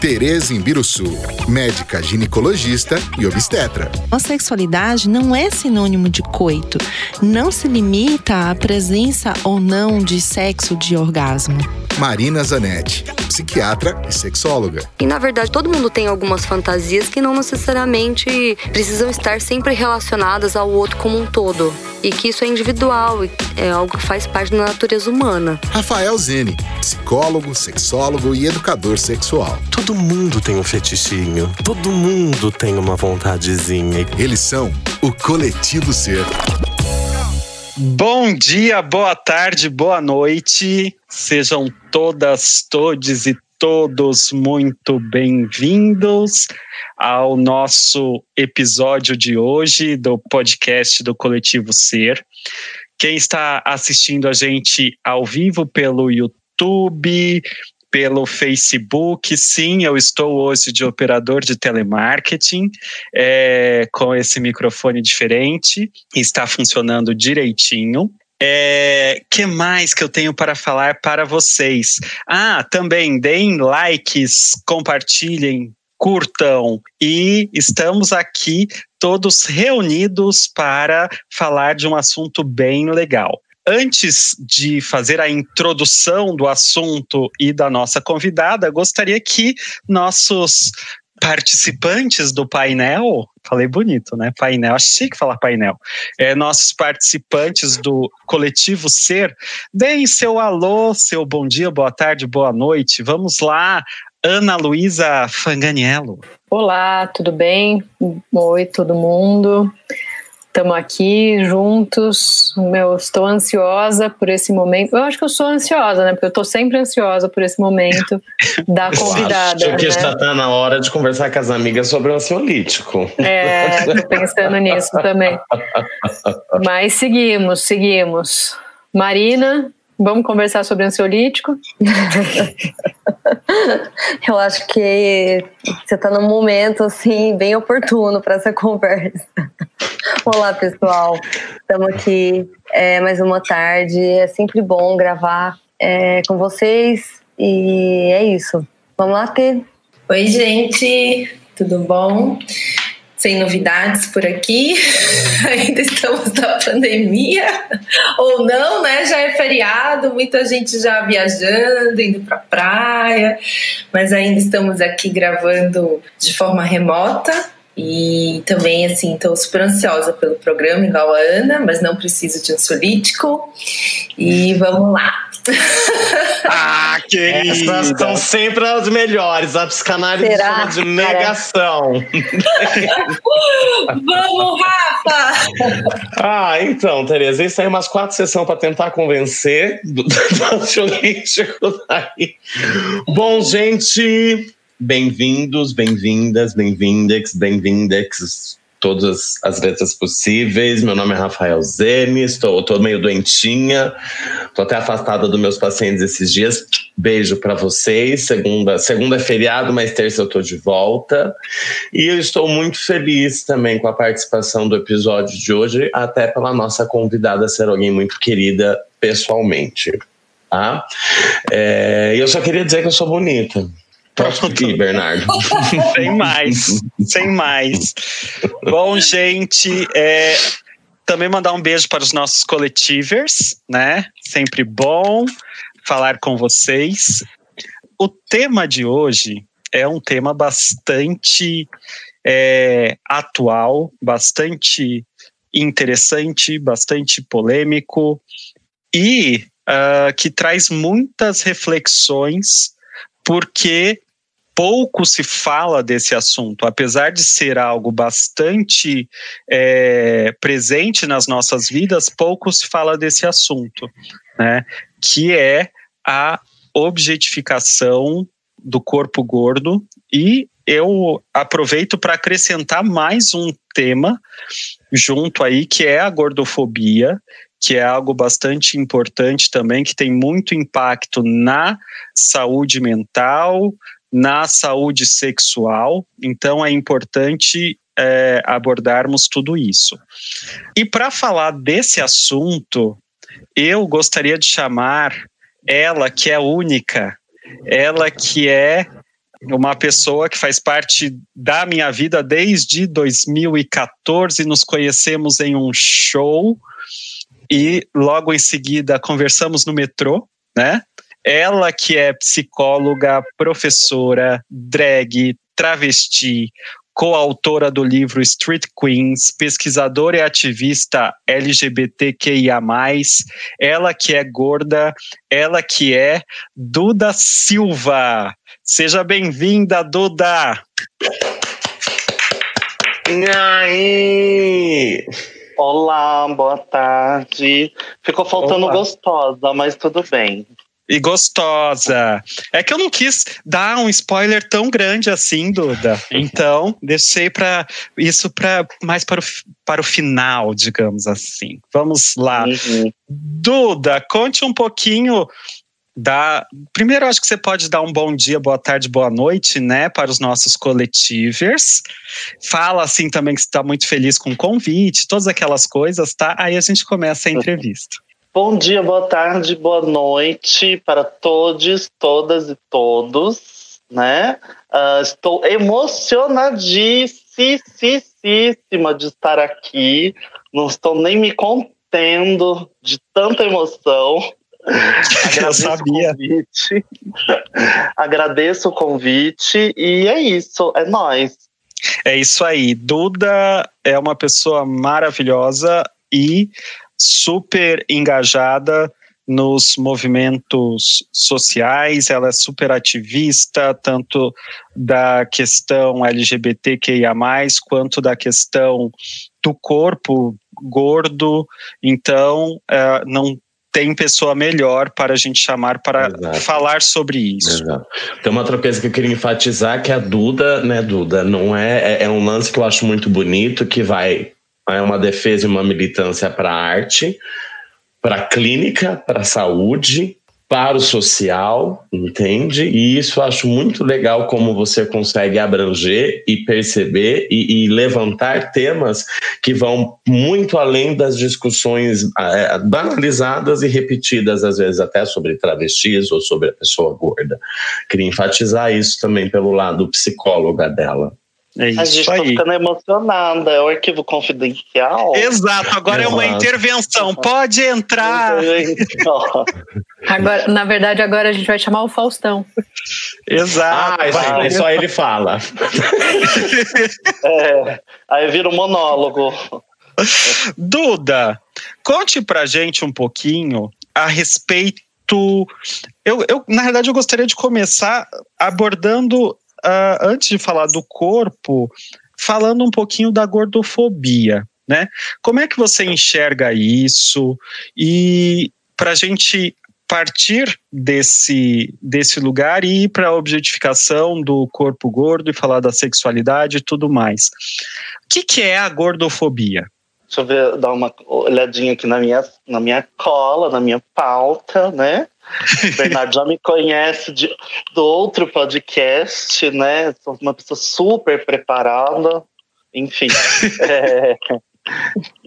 Tereza Imbiruçu, médica ginecologista e obstetra. A sexualidade não é sinônimo de coito. Não se limita à presença ou não de sexo de orgasmo. Marina Zanetti, psiquiatra e sexóloga. E na verdade, todo mundo tem algumas fantasias que não necessariamente precisam estar sempre relacionadas ao outro como um todo. E que isso é individual, é algo que faz parte da natureza humana. Rafael Zene, psicólogo, sexólogo e educador sexual. Todo mundo tem um fetichinho, todo mundo tem uma vontadezinha. Eles são o Coletivo Ser. Bom dia, boa tarde, boa noite. Sejam todas, todes e todos muito bem-vindos ao nosso episódio de hoje do podcast do Coletivo Ser. Quem está assistindo a gente ao vivo pelo YouTube, pelo Facebook. Sim, eu estou hoje de operador de telemarketing é, com esse microfone diferente. Está funcionando direitinho. É, que mais que eu tenho para falar para vocês? Ah, também deem likes, compartilhem, curtam e estamos aqui todos reunidos para falar de um assunto bem legal. Antes de fazer a introdução do assunto e da nossa convidada, gostaria que nossos participantes do painel, falei bonito, né? Painel, achei que falar painel. É, nossos participantes do coletivo Ser, deem seu alô, seu bom dia, boa tarde, boa noite. Vamos lá, Ana Luísa Fanganiello. Olá, tudo bem? Oi, todo mundo. Estamos aqui juntos. Meu, estou ansiosa por esse momento. Eu acho que eu sou ansiosa, né? Porque eu estou sempre ansiosa por esse momento da convidada. Eu acho que né? já está na hora de conversar com as amigas sobre o ansiolítico. É, tô pensando nisso também. Mas seguimos, seguimos. Marina, vamos conversar sobre ansiolítico? Eu acho que você está num momento assim bem oportuno para essa conversa. Olá, pessoal. Estamos aqui é, mais uma tarde. É sempre bom gravar é, com vocês e é isso. Vamos lá ter. Oi, gente. Tudo bom? Sem novidades por aqui. Ainda estamos na pandemia. Ou não, né? Já é feriado, muita gente já viajando, indo para praia. Mas ainda estamos aqui gravando de forma remota. E também, assim, estou super ansiosa pelo programa, igual a Ana, mas não preciso de ansiolítico. E vamos lá. Ah, querida! Essas são sempre as melhores. A psicanálise Será, chama de negação. vamos, Rafa! Ah, então, Tereza, isso aí é umas quatro sessões para tentar convencer do, do ansiolítico daí. Bom, gente, bem-vindos, bem-vindas, bem-vindex, bem-vindex, todas as letras possíveis. Meu nome é Rafael Zene, estou, estou meio doentinha, estou até afastada dos meus pacientes esses dias. Beijo para vocês. Segunda, segunda é feriado, mas terça eu estou de volta. E eu estou muito feliz também com a participação do episódio de hoje, até pela nossa convidada ser alguém muito querida pessoalmente. Tá? É, eu só queria dizer que eu sou bonita. Pode ir, Bernardo. sem mais, sem mais. Bom, gente, é, também mandar um beijo para os nossos coletivers, né? Sempre bom falar com vocês. O tema de hoje é um tema bastante é, atual, bastante interessante, bastante polêmico e uh, que traz muitas reflexões porque pouco se fala desse assunto, apesar de ser algo bastante é, presente nas nossas vidas, pouco se fala desse assunto. né? Que é a objetificação do corpo gordo e eu aproveito para acrescentar mais um tema junto aí que é a gordofobia, que é algo bastante importante também, que tem muito impacto na saúde mental, na saúde sexual. Então é importante é, abordarmos tudo isso. E para falar desse assunto, eu gostaria de chamar ela que é única, ela que é uma pessoa que faz parte da minha vida desde 2014. Nos conhecemos em um show e logo em seguida conversamos no metrô, né? Ela que é psicóloga, professora, drag, travesti, coautora do livro Street Queens, pesquisadora e ativista LGBTQIA+, ela que é gorda, ela que é Duda Silva. Seja bem-vinda, Duda! E aí? Olá, boa tarde. Ficou faltando gostosa, mas tudo bem e gostosa. É que eu não quis dar um spoiler tão grande assim, Duda. Então, deixei para isso para mais para o, para o final, digamos assim. Vamos lá. Uhum. Duda, conte um pouquinho da. Primeiro, acho que você pode dar um bom dia, boa tarde, boa noite, né, para os nossos coletivers. Fala assim também que você está muito feliz com o convite, todas aquelas coisas, tá? Aí a gente começa a entrevista. Bom dia, boa tarde, boa noite para todos, todas e todos, né? Uh, estou emocionadíssima de estar aqui. Não estou nem me contendo de tanta emoção. Agradeço Eu sabia. o convite. Agradeço o convite e é isso, é nós. É isso aí. Duda é uma pessoa maravilhosa e super engajada nos movimentos sociais, ela é super ativista, tanto da questão LGBTQIA, quanto da questão do corpo gordo. Então, uh, não tem pessoa melhor para a gente chamar para Exato. falar sobre isso. Exato. Tem uma outra coisa que eu queria enfatizar que a Duda, né, Duda, não é, é, é um lance que eu acho muito bonito que vai é uma defesa e uma militância para a arte, para a clínica, para a saúde, para o social, entende? E isso eu acho muito legal como você consegue abranger e perceber e, e levantar temas que vão muito além das discussões é, banalizadas e repetidas, às vezes até sobre travestis ou sobre a pessoa gorda. Queria enfatizar isso também pelo lado psicóloga dela. É isso a gente tá ficando emocionada, é o arquivo confidencial. Exato, agora Exato. é uma intervenção. Pode entrar. agora, na verdade, agora a gente vai chamar o Faustão. Exato. Ah, vai, só ele fala. é, aí vira um monólogo. Duda, conte pra gente um pouquinho a respeito. Eu, eu, na verdade, eu gostaria de começar abordando uh, antes de falar do corpo, falando um pouquinho da gordofobia, né? Como é que você enxerga isso? E para a gente partir desse, desse lugar e ir para a objetificação do corpo gordo e falar da sexualidade e tudo mais. O que, que é a gordofobia? Deixa eu ver, dar uma olhadinha aqui na minha, na minha cola, na minha pauta, né? O Bernardo já me conhece de, do outro podcast, né? Sou uma pessoa super preparada. Enfim. é,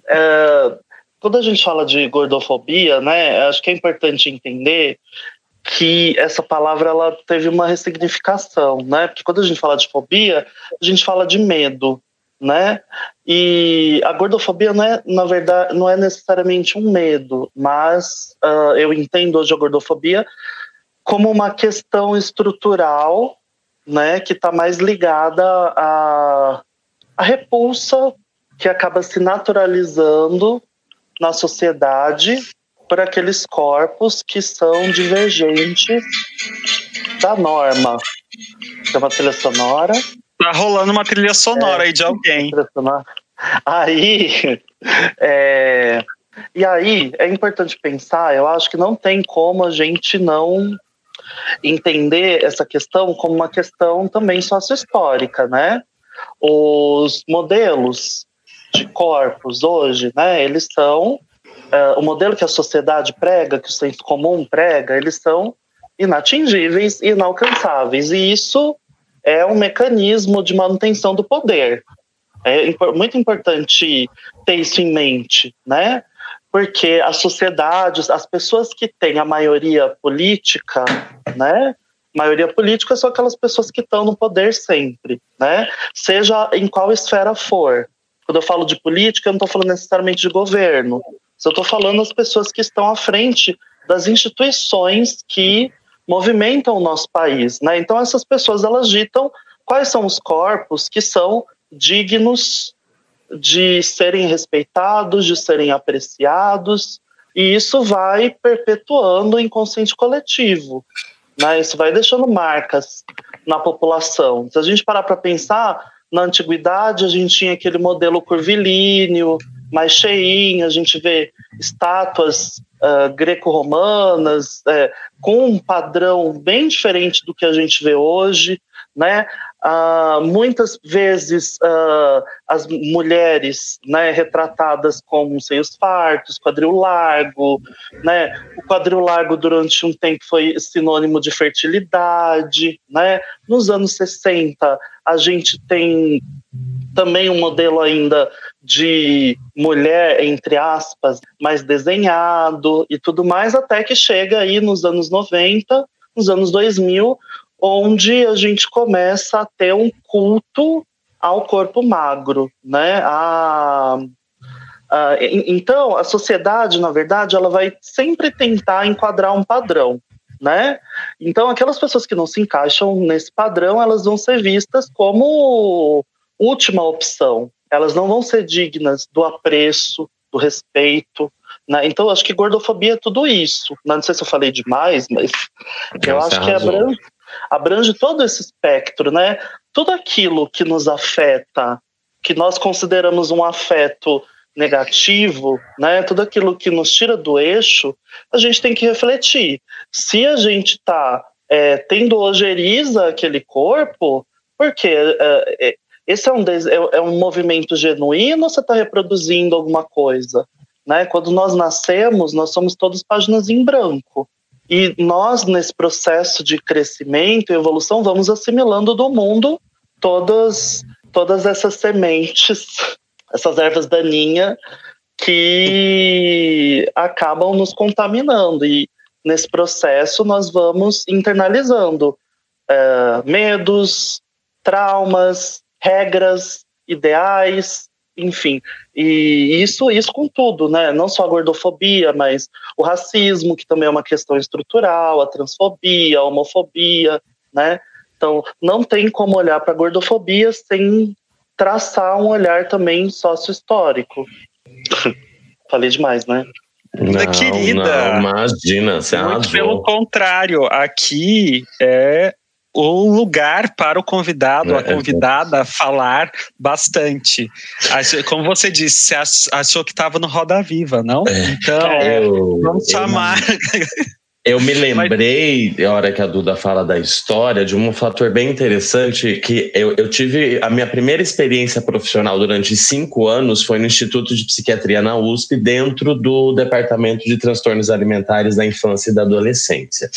é, quando a gente fala de gordofobia, né? Acho que é importante entender que essa palavra ela teve uma ressignificação, né? Porque quando a gente fala de fobia, a gente fala de medo, né? E a gordofobia não é, na verdade, não é necessariamente um medo, mas uh, eu entendo hoje a gordofobia como uma questão estrutural, né, que está mais ligada à, à repulsa que acaba se naturalizando na sociedade por aqueles corpos que são divergentes da norma. Tem uma trilha sonora. Tá rolando uma trilha sonora é, aí de alguém. Aí, é, E aí é importante pensar, eu acho que não tem como a gente não entender essa questão como uma questão também sócio-histórica, né? Os modelos de corpos hoje, né, eles são uh, o modelo que a sociedade prega, que o senso comum prega, eles são inatingíveis e inalcançáveis. E isso é um mecanismo de manutenção do poder. É muito importante ter isso em mente, né? Porque a sociedade, as pessoas que têm a maioria política, né? Maioria política são aquelas pessoas que estão no poder sempre, né? Seja em qual esfera for. Quando eu falo de política, eu não estou falando necessariamente de governo. Eu estou falando das pessoas que estão à frente das instituições que movimentam o nosso país, né? Então essas pessoas elas ditam quais são os corpos que são dignos de serem respeitados, de serem apreciados, e isso vai perpetuando o inconsciente coletivo. Né? Isso vai deixando marcas na população. Se a gente parar para pensar, na antiguidade a gente tinha aquele modelo curvilíneo, mais cheinho, a gente vê estátuas uh, greco-romanas uh, com um padrão bem diferente do que a gente vê hoje, né? Uh, muitas vezes uh, as mulheres né, retratadas com seios fartos, quadril largo, né? O quadril largo durante um tempo foi sinônimo de fertilidade, né? Nos anos 60 a gente tem também um modelo ainda de mulher, entre aspas, mais desenhado e tudo mais, até que chega aí nos anos 90, nos anos 2000, onde a gente começa a ter um culto ao corpo magro, né? A, então, a sociedade, na verdade, ela vai sempre tentar enquadrar um padrão, né? Então, aquelas pessoas que não se encaixam nesse padrão, elas vão ser vistas como última opção. Elas não vão ser dignas do apreço, do respeito, né? Então, acho que gordofobia é tudo isso. Não sei se eu falei demais, mas eu acho que abrange, abrange todo esse espectro, né? Tudo aquilo que nos afeta, que nós consideramos um afeto negativo, né? Tudo aquilo que nos tira do eixo, a gente tem que refletir. Se a gente está é, tendo ojeriza aquele corpo, porque é, é, esse é um, é, é um movimento genuíno ou você está reproduzindo alguma coisa? Né? Quando nós nascemos, nós somos todos páginas em branco. E nós, nesse processo de crescimento e evolução, vamos assimilando do mundo todas, todas essas sementes, essas ervas daninhas que acabam nos contaminando. E nesse processo nós vamos internalizando é, medos, traumas, regras, ideais, enfim, e isso, isso com tudo, né? Não só a gordofobia, mas o racismo, que também é uma questão estrutural, a transfobia, a homofobia, né? Então, não tem como olhar para a gordofobia sem traçar um olhar também sócio-histórico. Falei demais, né? Não, Querida, não, imagina, você Muito pelo contrário, aqui é o lugar para o convidado, a é, é. convidada falar bastante. Como você disse, você achou que estava no Roda Viva, não? É. Então, eu, vamos chamar. Eu me lembrei, Mas... a hora que a Duda fala da história, de um fator bem interessante que eu, eu tive a minha primeira experiência profissional durante cinco anos foi no Instituto de Psiquiatria na USP, dentro do Departamento de Transtornos Alimentares da Infância e da Adolescência.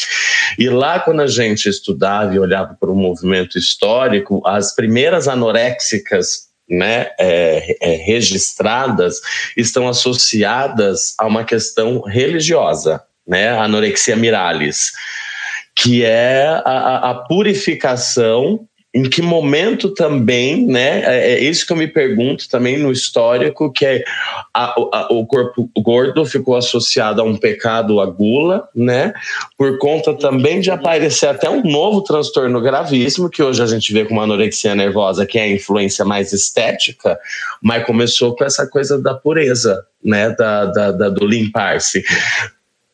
E lá, quando a gente estudava e olhava para o movimento histórico, as primeiras anoréxicas né, é, é, registradas estão associadas a uma questão religiosa né, anorexia miralis, que é a, a purificação em que momento também, né? É, é isso que eu me pergunto também no histórico, que é a, a, o corpo gordo ficou associado a um pecado, a gula, né? Por conta também de aparecer até um novo transtorno gravíssimo, que hoje a gente vê como anorexia nervosa, que é a influência mais estética, mas começou com essa coisa da pureza, né? Da, da, da do limpar-se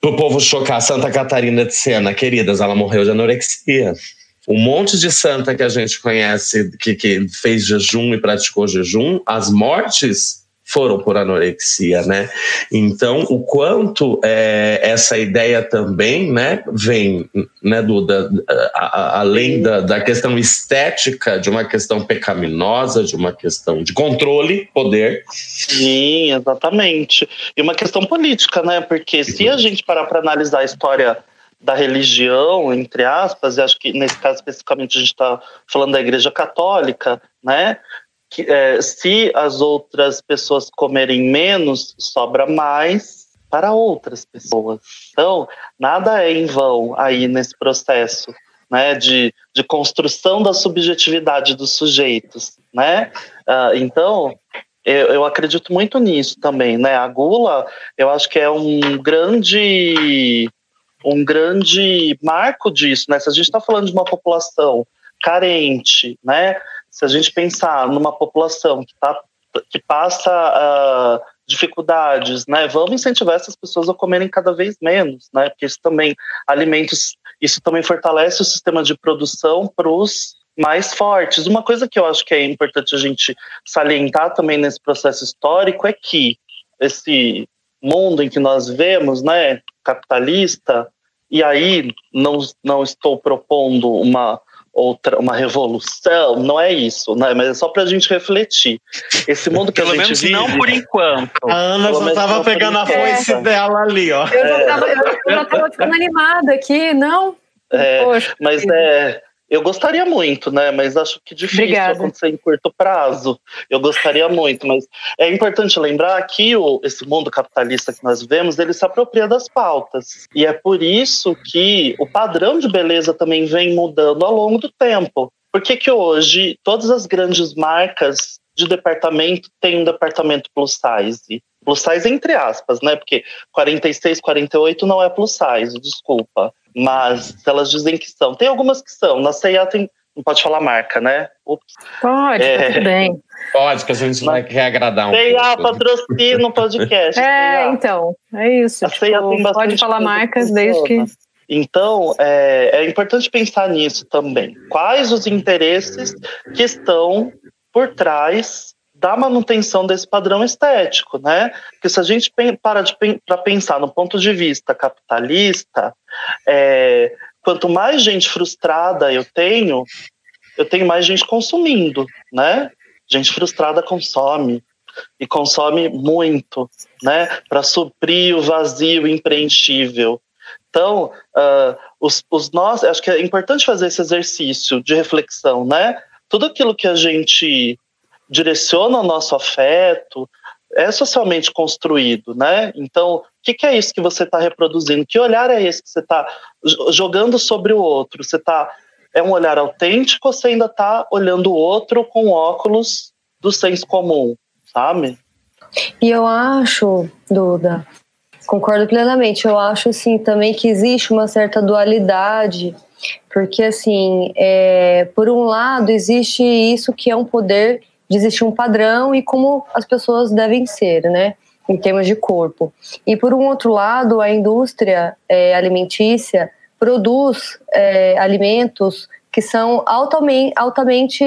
o povo chocar Santa Catarina de Sena, queridas, ela morreu de anorexia. Um monte de santa que a gente conhece que, que fez jejum e praticou jejum, as mortes foram por anorexia, né? Então, o quanto é, essa ideia também, né, vem, né, do, da, a, a, além da, da questão estética, de uma questão pecaminosa, de uma questão de controle, poder. Sim, exatamente. E uma questão política, né? Porque se a gente parar para analisar a história da religião, entre aspas, e acho que nesse caso especificamente a gente está falando da Igreja Católica, né? Que, é, se as outras pessoas comerem menos, sobra mais para outras pessoas. Então, nada é em vão aí nesse processo, né? De, de construção da subjetividade dos sujeitos, né? Uh, então, eu, eu, acredito muito nisso também, né? A gula, eu acho que é um grande um grande marco disso, né? Se a gente está falando de uma população carente, né? Se a gente pensar numa população que, tá, que passa uh, dificuldades, né? Vamos incentivar essas pessoas a comerem cada vez menos, né? Porque isso também alimentos, isso também fortalece o sistema de produção para os mais fortes. Uma coisa que eu acho que é importante a gente salientar também nesse processo histórico é que esse mundo em que nós vemos, né, capitalista, e aí não, não estou propondo uma outra uma revolução, não é isso, né? Mas é só para a gente refletir. Esse mundo que Pelo a gente menos vive, não por enquanto. A Ana Pelo só por pegando a foice dela ali, ó. Eu já tava, eu já tava ficando animada aqui, não? É, Poxa, mas é, eu gostaria muito, né? Mas acho que difícil Obrigada. acontecer em curto prazo. Eu gostaria muito, mas é importante lembrar que o, esse mundo capitalista que nós vemos, ele se apropria das pautas. E é por isso que o padrão de beleza também vem mudando ao longo do tempo. Por que, que hoje todas as grandes marcas de departamento têm um departamento plus size? Plus size entre aspas, né? Porque 46, 48 não é plus size, desculpa. Mas elas dizem que são. Tem algumas que são. Na C&A tem... Não pode falar marca, né? Ups. pode, É. tá tudo bem. Pode, que a gente vai quer agradar um pouco. patrocina o podcast. É, então, é isso. A tipo, tem bastante pode falar marcas que desde que. Então, é, é importante pensar nisso também. Quais os interesses que estão por trás da manutenção desse padrão estético, né? Porque se a gente para de pensar no ponto de vista capitalista, é, quanto mais gente frustrada eu tenho, eu tenho mais gente consumindo, né? Gente frustrada consome e consome muito, né? Para suprir o vazio impreenchível. Então, ah, os, os nós, acho que é importante fazer esse exercício de reflexão, né? Tudo aquilo que a gente direciona o nosso afeto é socialmente construído, né? Então, o que, que é isso que você está reproduzindo? Que olhar é esse que você está jogando sobre o outro? Você está é um olhar autêntico ou você ainda está olhando o outro com óculos do senso comum, sabe? E eu acho, Duda, concordo plenamente. Eu acho assim também que existe uma certa dualidade, porque assim, é, por um lado existe isso que é um poder de existir um padrão e como as pessoas devem ser, né? Em termos de corpo. E por um outro lado, a indústria é, alimentícia produz é, alimentos que são altamente, altamente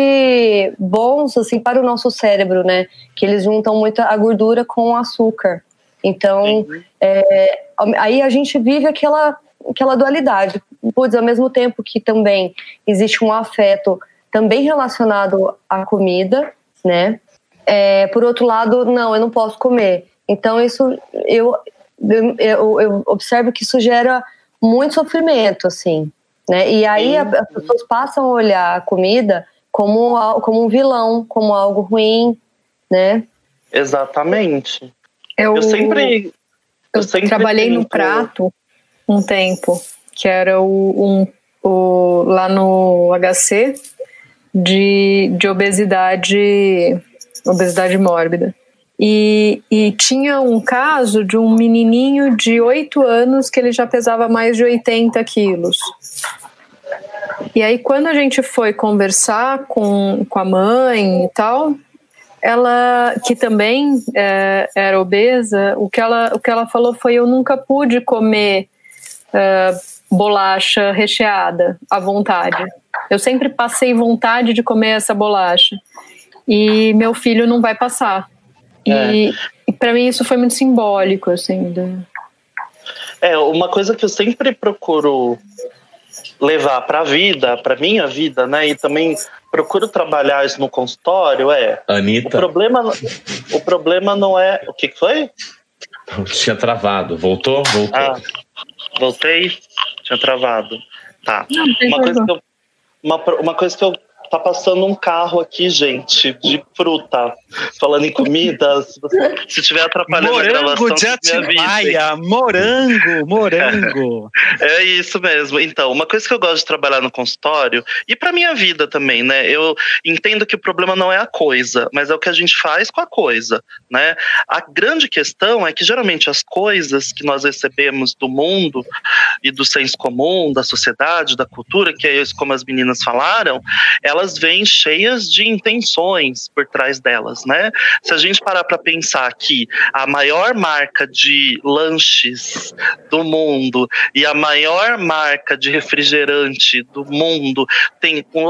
bons assim para o nosso cérebro, né? Que eles juntam muito a gordura com o açúcar. Então, é, aí a gente vive aquela, aquela dualidade. Putz, ao mesmo tempo que também existe um afeto também relacionado à comida, né? É, por outro lado, não, eu não posso comer. Então, isso eu, eu, eu, eu observo que isso gera muito sofrimento, assim. Né? E aí a- as pessoas passam a olhar a comida como, como um vilão, como algo ruim, né? Exatamente. Eu, Eu sempre. eu sempre trabalhei no prato um tempo, que era o, um, o, lá no HC de, de obesidade, obesidade mórbida. E, e tinha um caso de um menininho de 8 anos que ele já pesava mais de 80 quilos. E aí, quando a gente foi conversar com, com a mãe e tal, ela, que também é, era obesa, o que, ela, o que ela falou foi: Eu nunca pude comer é, bolacha recheada à vontade. Eu sempre passei vontade de comer essa bolacha. E meu filho não vai passar. E, e para mim isso foi muito simbólico, assim. Do... É, uma coisa que eu sempre procuro levar para a vida, para minha vida, né? E também procuro trabalhar isso no consultório é. Anitta. O problema, o problema não é. O que foi? Tinha travado. Voltou? Voltou. Ah, voltei? Tinha travado. Tá. Não, uma, coisa eu, uma, uma coisa que eu Tá passando um carro aqui, gente, de fruta. Falando em comida, se, você, se tiver atrapalhando morango a gravação... de Atibaia, morango, morango. É, é isso mesmo. Então, uma coisa que eu gosto de trabalhar no consultório, e para minha vida também, né? Eu entendo que o problema não é a coisa, mas é o que a gente faz com a coisa, né? A grande questão é que geralmente as coisas que nós recebemos do mundo e do senso comum, da sociedade, da cultura, que é isso como as meninas falaram, elas elas vêm cheias de intenções por trás delas, né? Se a gente parar para pensar que a maior marca de lanches do mundo e a maior marca de refrigerante do mundo tem um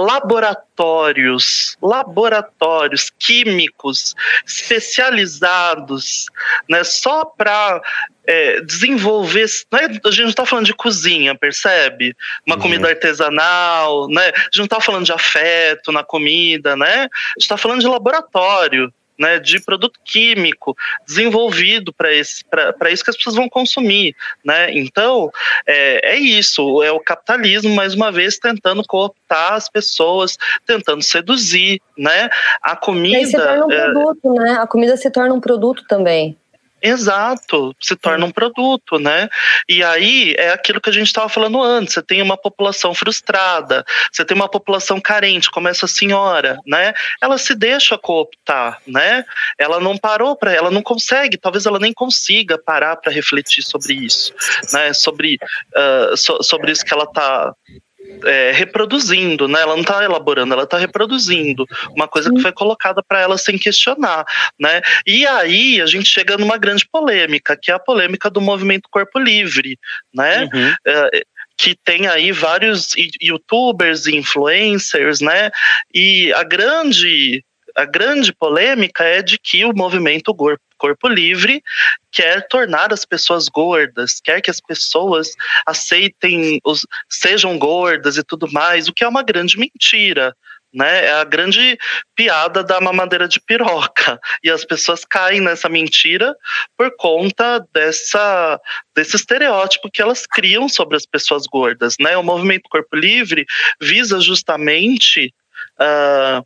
laboratórios, laboratórios químicos especializados, né, só para é, desenvolver. Né? A gente não está falando de cozinha, percebe? Uma uhum. comida artesanal, né? A gente não está falando de afeto na comida, né? A gente está falando de laboratório. Né, de produto químico desenvolvido para isso que as pessoas vão consumir. Né? Então, é, é, isso, é o capitalismo, mais uma vez, tentando cooptar as pessoas, tentando seduzir. Né? A comida. E aí se torna um é, produto, né? A comida se torna um produto também. Exato, se torna um produto, né? E aí é aquilo que a gente estava falando antes: você tem uma população frustrada, você tem uma população carente, como essa senhora, né? Ela se deixa cooptar, né? Ela não parou para, ela não consegue, talvez ela nem consiga parar para refletir sobre isso, né? Sobre, uh, so, sobre isso que ela está é, reproduzindo, né? Ela não está elaborando, ela está reproduzindo uma coisa que foi colocada para ela sem questionar, né? E aí a gente chega numa grande polêmica, que é a polêmica do movimento Corpo Livre, né? Uhum. É, que tem aí vários youtubers e influencers, né? E a grande a grande polêmica é de que o movimento Corpo Livre quer tornar as pessoas gordas, quer que as pessoas aceitem, os, sejam gordas e tudo mais, o que é uma grande mentira. Né? É a grande piada da mamadeira de piroca. E as pessoas caem nessa mentira por conta dessa, desse estereótipo que elas criam sobre as pessoas gordas. Né? O movimento Corpo Livre visa justamente. Uh,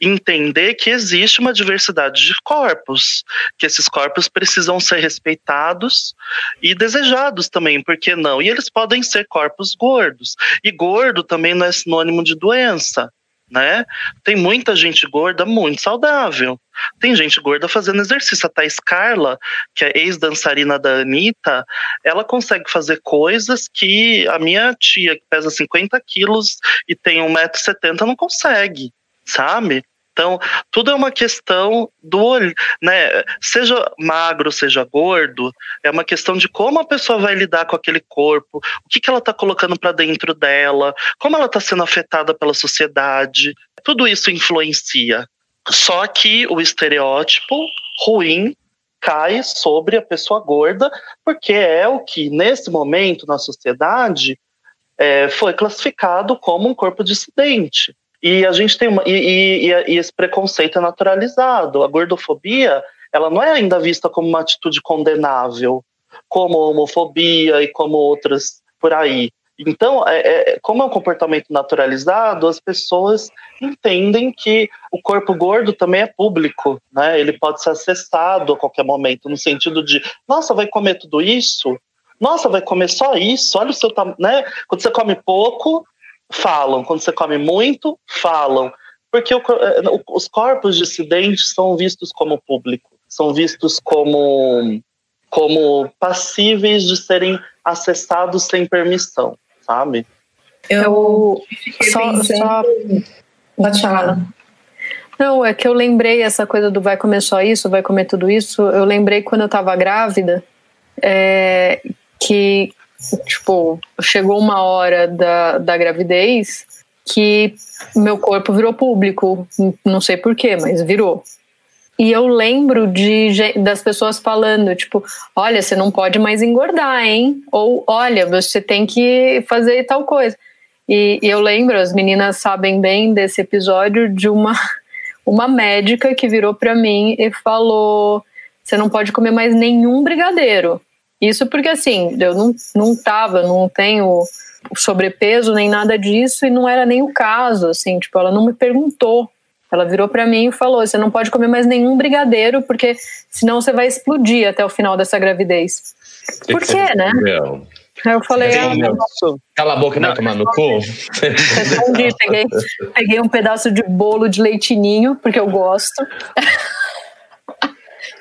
entender que existe uma diversidade de corpos, que esses corpos precisam ser respeitados e desejados também, por que não? E eles podem ser corpos gordos. E gordo também não é sinônimo de doença. Né? Tem muita gente gorda muito saudável. Tem gente gorda fazendo exercício. A Thais Carla, que é ex-dançarina da Anitta, ela consegue fazer coisas que a minha tia, que pesa 50 quilos e tem 1,70m, não consegue sabe? Então, tudo é uma questão do olho, né? Seja magro, seja gordo, é uma questão de como a pessoa vai lidar com aquele corpo, o que, que ela está colocando para dentro dela, como ela está sendo afetada pela sociedade. Tudo isso influencia. Só que o estereótipo ruim cai sobre a pessoa gorda, porque é o que, nesse momento, na sociedade, é, foi classificado como um corpo dissidente. E a gente tem uma, e, e, e, esse preconceito é naturalizado. A gordofobia, ela não é ainda vista como uma atitude condenável, como homofobia e como outras por aí. Então, é, é, como é um comportamento naturalizado, as pessoas entendem que o corpo gordo também é público, né? Ele pode ser acessado a qualquer momento, no sentido de, nossa, vai comer tudo isso? Nossa, vai comer só isso? Olha o seu tamanho, né? Quando você come pouco, falam. Quando você come muito, falam. Porque o, eh, os corpos dissidentes são vistos como público, são vistos como, como passíveis de serem acessados sem permissão, sabe? Eu só, só... Pode falar. Não, é que eu lembrei essa coisa do vai comer só isso, vai comer tudo isso. Eu lembrei quando eu estava grávida, é, que tipo, chegou uma hora da, da gravidez que meu corpo virou público. Não sei porquê, mas virou. e eu lembro de das pessoas falando, tipo, olha, você não pode mais engordar, hein? Ou olha, você tem que fazer tal coisa. E, e eu lembro, as meninas sabem bem desse episódio de uma uma médica que virou para mim e falou: "Você não pode comer mais nenhum brigadeiro". Isso porque assim, eu não não tava, não tenho sobrepeso nem nada disso e não era nem o caso, assim, tipo, ela não me perguntou ela virou para mim e falou: você não pode comer mais nenhum brigadeiro, porque senão você vai explodir até o final dessa gravidez. Por quê, né? Aí eu falei, ah, cala a boca e vai tomar no cu. Respondi, peguei, peguei um pedaço de bolo de leitinho, porque eu gosto.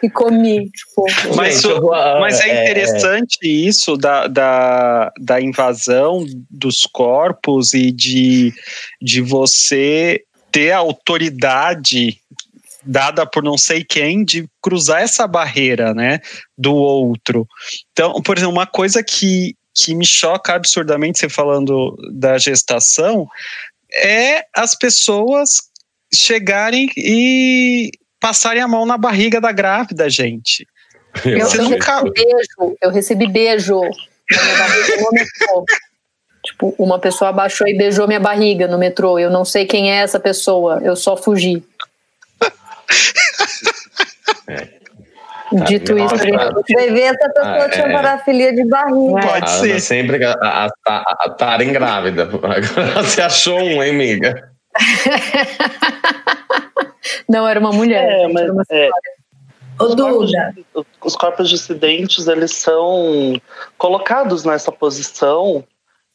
e comi. Tipo, mas, vou, mas é, é interessante é... isso da, da, da invasão dos corpos e de, de você ter a autoridade dada por não sei quem de cruzar essa barreira, né, do outro. Então, por exemplo, uma coisa que, que me choca absurdamente você falando da gestação é as pessoas chegarem e passarem a mão na barriga da grávida, gente. Eu, eu nunca... recebi beijo, eu recebi beijo Tipo, uma pessoa abaixou e beijou minha barriga no metrô. Eu não sei quem é essa pessoa, eu só fugi. É. Dito isso, vai ver essa pessoa ah, tinha é. parafilia de barriga. Pode ah, ser. Sempre a, a, a, a. Agora você achou um, hein, amiga? não, era uma mulher. É, mas, uma é, os, corpos, os corpos dissidentes, eles são colocados nessa posição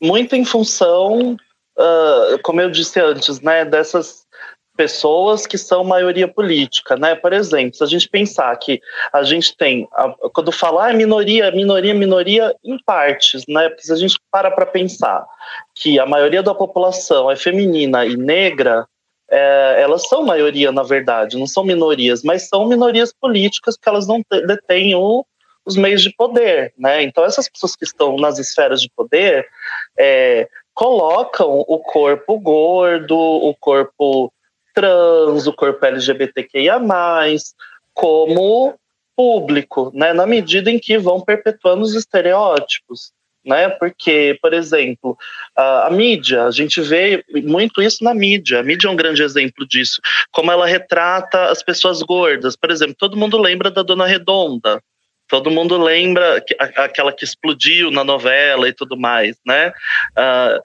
muito em função, uh, como eu disse antes, né, dessas pessoas que são maioria política, né? Por exemplo, se a gente pensar que a gente tem, quando falar é minoria, minoria, minoria em partes, né? Porque se a gente para para pensar que a maioria da população é feminina e negra, é, elas são maioria na verdade, não são minorias, mas são minorias políticas porque elas não detêm o os meios de poder, né? Então essas pessoas que estão nas esferas de poder é, colocam o corpo gordo, o corpo trans, o corpo LGBTQIA+, como público, né? Na medida em que vão perpetuando os estereótipos. Né? Porque, por exemplo, a, a, mídia, a gente vê muito isso na mídia. A mídia é um grande exemplo disso. Como ela retrata as pessoas gordas. Por exemplo, todo mundo lembra da Dona Redonda, todo mundo lembra que, aquela que explodiu na novela e tudo mais, né? Uh,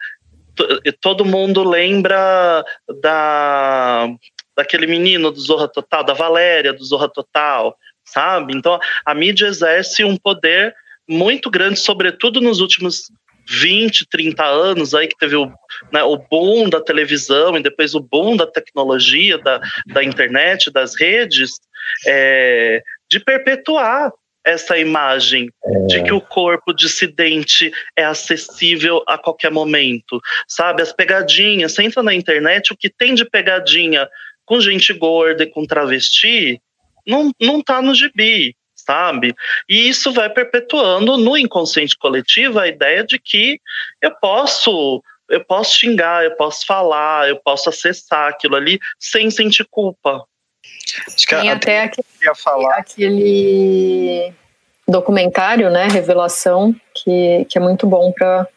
todo mundo lembra da daquele menino do Zorra Total, da Valéria do Zorra Total, sabe? Então a mídia exerce um poder muito grande, sobretudo nos últimos 20, 30 anos aí que teve o, né, o boom da televisão e depois o boom da tecnologia, da, da internet, das redes, é, de perpetuar essa imagem é. de que o corpo dissidente é acessível a qualquer momento, sabe? As pegadinhas, você entra na internet, o que tem de pegadinha com gente gorda e com travesti não, não tá no gibi, sabe? E isso vai perpetuando no inconsciente coletivo a ideia de que eu posso eu posso xingar, eu posso falar, eu posso acessar aquilo ali sem sentir culpa, Acho que Tem até aquele, falar. aquele documentário, né, Revelação, que, que é muito bom para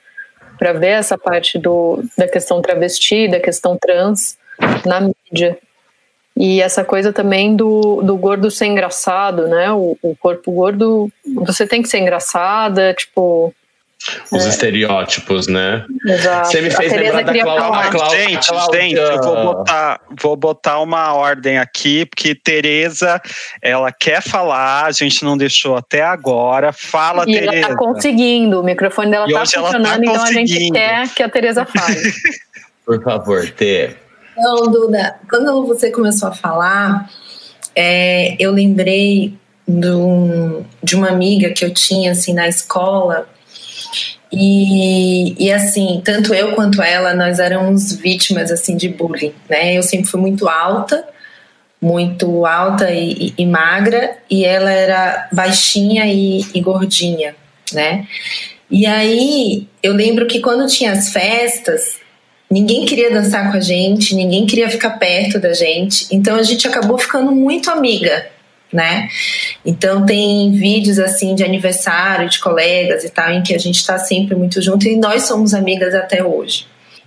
para ver essa parte do, da questão travesti, da questão trans na mídia. E essa coisa também do, do gordo ser engraçado, né? O, o corpo gordo, você tem que ser engraçada, tipo, os é. estereótipos, né? Exato. Você me fez lembrar da Cláudia. Gente, Cláudia. gente, eu vou botar, vou botar uma ordem aqui, porque Tereza, ela quer falar, a gente não deixou até agora. Fala, e Tereza. ela tá conseguindo, o microfone dela e tá funcionando, tá então a gente quer que a Tereza fale. Por favor, Tê. Não, Duda, quando você começou a falar, é, eu lembrei do, de uma amiga que eu tinha, assim, na escola, e, e assim, tanto eu quanto ela, nós éramos vítimas assim de bullying, né? Eu sempre fui muito alta, muito alta e, e, e magra, e ela era baixinha e, e, gordinha, né? E aí eu lembro que quando tinha as festas, ninguém queria dançar com a gente, ninguém queria ficar perto da gente, então a gente acabou ficando muito amiga, né? Então tem vídeos assim de aniversário de colegas e tal em que a gente está sempre muito junto e nós somos amigas até hoje.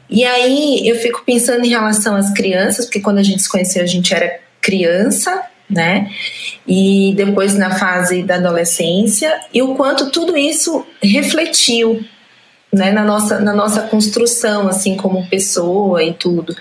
E aí eu fico pensando em relação às crianças, porque quando a gente se conheceu a gente era criança, né? E depois na fase da adolescência e o quanto tudo isso refletiu né, na, nossa, na nossa construção, assim, como pessoa e tudo.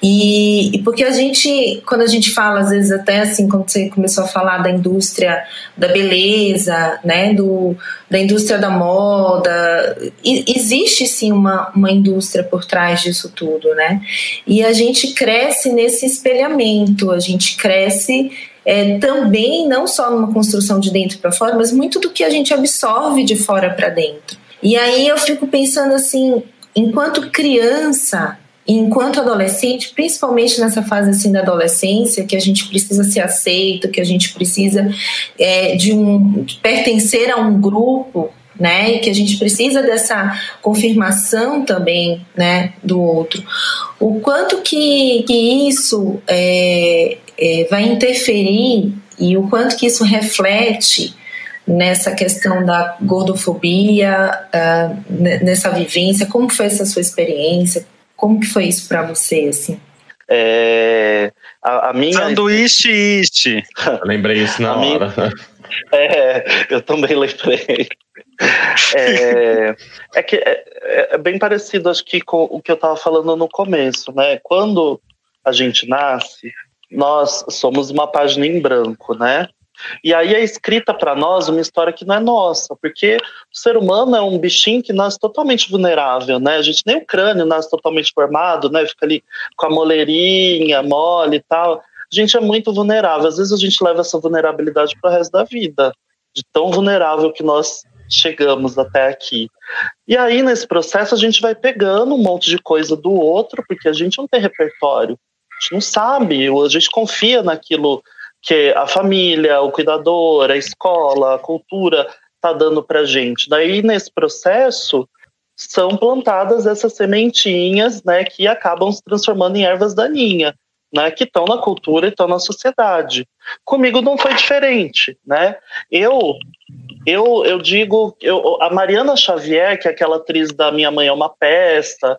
E, e, porque a gente, quando a gente fala, às vezes até assim, quando você começou a falar da indústria da beleza, né, do, da indústria da moda, existe sim uma, uma indústria por trás disso tudo, né? E a gente cresce nesse espelhamento, a gente cresce é, também não só numa construção de dentro para fora, mas muito do que a gente absorve de fora para dentro. E aí eu fico pensando assim, enquanto criança, enquanto adolescente, principalmente nessa fase assim da adolescência, que a gente precisa ser aceito, que a gente precisa é, de um de pertencer a um grupo, né, e que a gente precisa dessa confirmação também, né, do outro. O quanto que, que isso é, é, vai interferir e o quanto que isso reflete nessa questão da gordofobia, uh, nessa vivência? Como foi essa sua experiência? Como que foi isso para você, assim? É, a, a minha... Sanduíche ishi. lembrei isso na a hora. Minha... É, eu também lembrei. É, é que é, é, bem parecido, acho que com o que eu estava falando no começo, né? Quando a gente nasce, nós somos uma página em branco, né? E aí é escrita para nós uma história que não é nossa, porque o ser humano é um bichinho que nasce totalmente vulnerável, né? A gente nem o crânio nasce totalmente formado, né? Fica ali com a moleirinha, mole e tal. A gente é muito vulnerável. Às vezes a gente leva essa vulnerabilidade para o resto da vida, de tão vulnerável que nós chegamos até aqui. E aí, nesse processo, a gente vai pegando um monte de coisa do outro, porque a gente não tem repertório. A gente não sabe, a gente confia naquilo que a família, o cuidador, a escola, a cultura está dando para gente. Daí nesse processo são plantadas essas sementinhas, né, que acabam se transformando em ervas daninhas, né, que estão na cultura e estão na sociedade. Comigo não foi diferente, né? Eu eu, eu digo, eu, a Mariana Xavier, que é aquela atriz da Minha Mãe é uma Peça,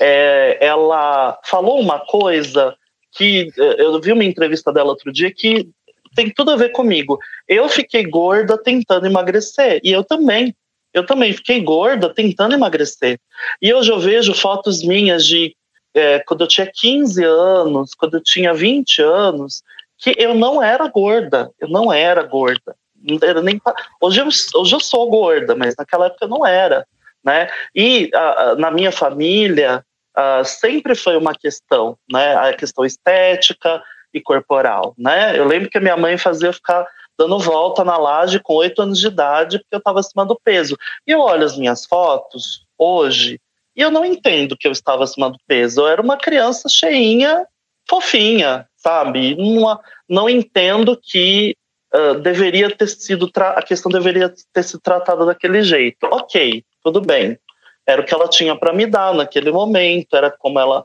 é, ela falou uma coisa que eh, eu vi uma entrevista dela outro dia que tem tudo a ver comigo. Eu fiquei gorda tentando emagrecer e eu também. Eu também fiquei gorda tentando emagrecer. E hoje eu vejo fotos minhas de é, quando eu tinha 15 anos, quando eu tinha 20 anos, que eu não era gorda. Eu não era gorda. Não era nem, hoje, eu, hoje eu sou gorda, mas naquela época eu não era. Né? E a, a, na minha família, uh, sempre foi uma questão, né? A questão estética e corporal, né? Eu lembro que a minha mãe fazia ficar dando volta na laje com oito anos de idade porque eu estava acima do peso. E eu olho as minhas fotos hoje e eu não entendo que eu estava acima do peso. Eu era uma criança cheinha, fofinha, sabe? Não, não entendo que uh, deveria ter sido a questão deveria ter sido tratada daquele jeito. Ok, tudo bem era o que ela tinha para me dar naquele momento, era como ela,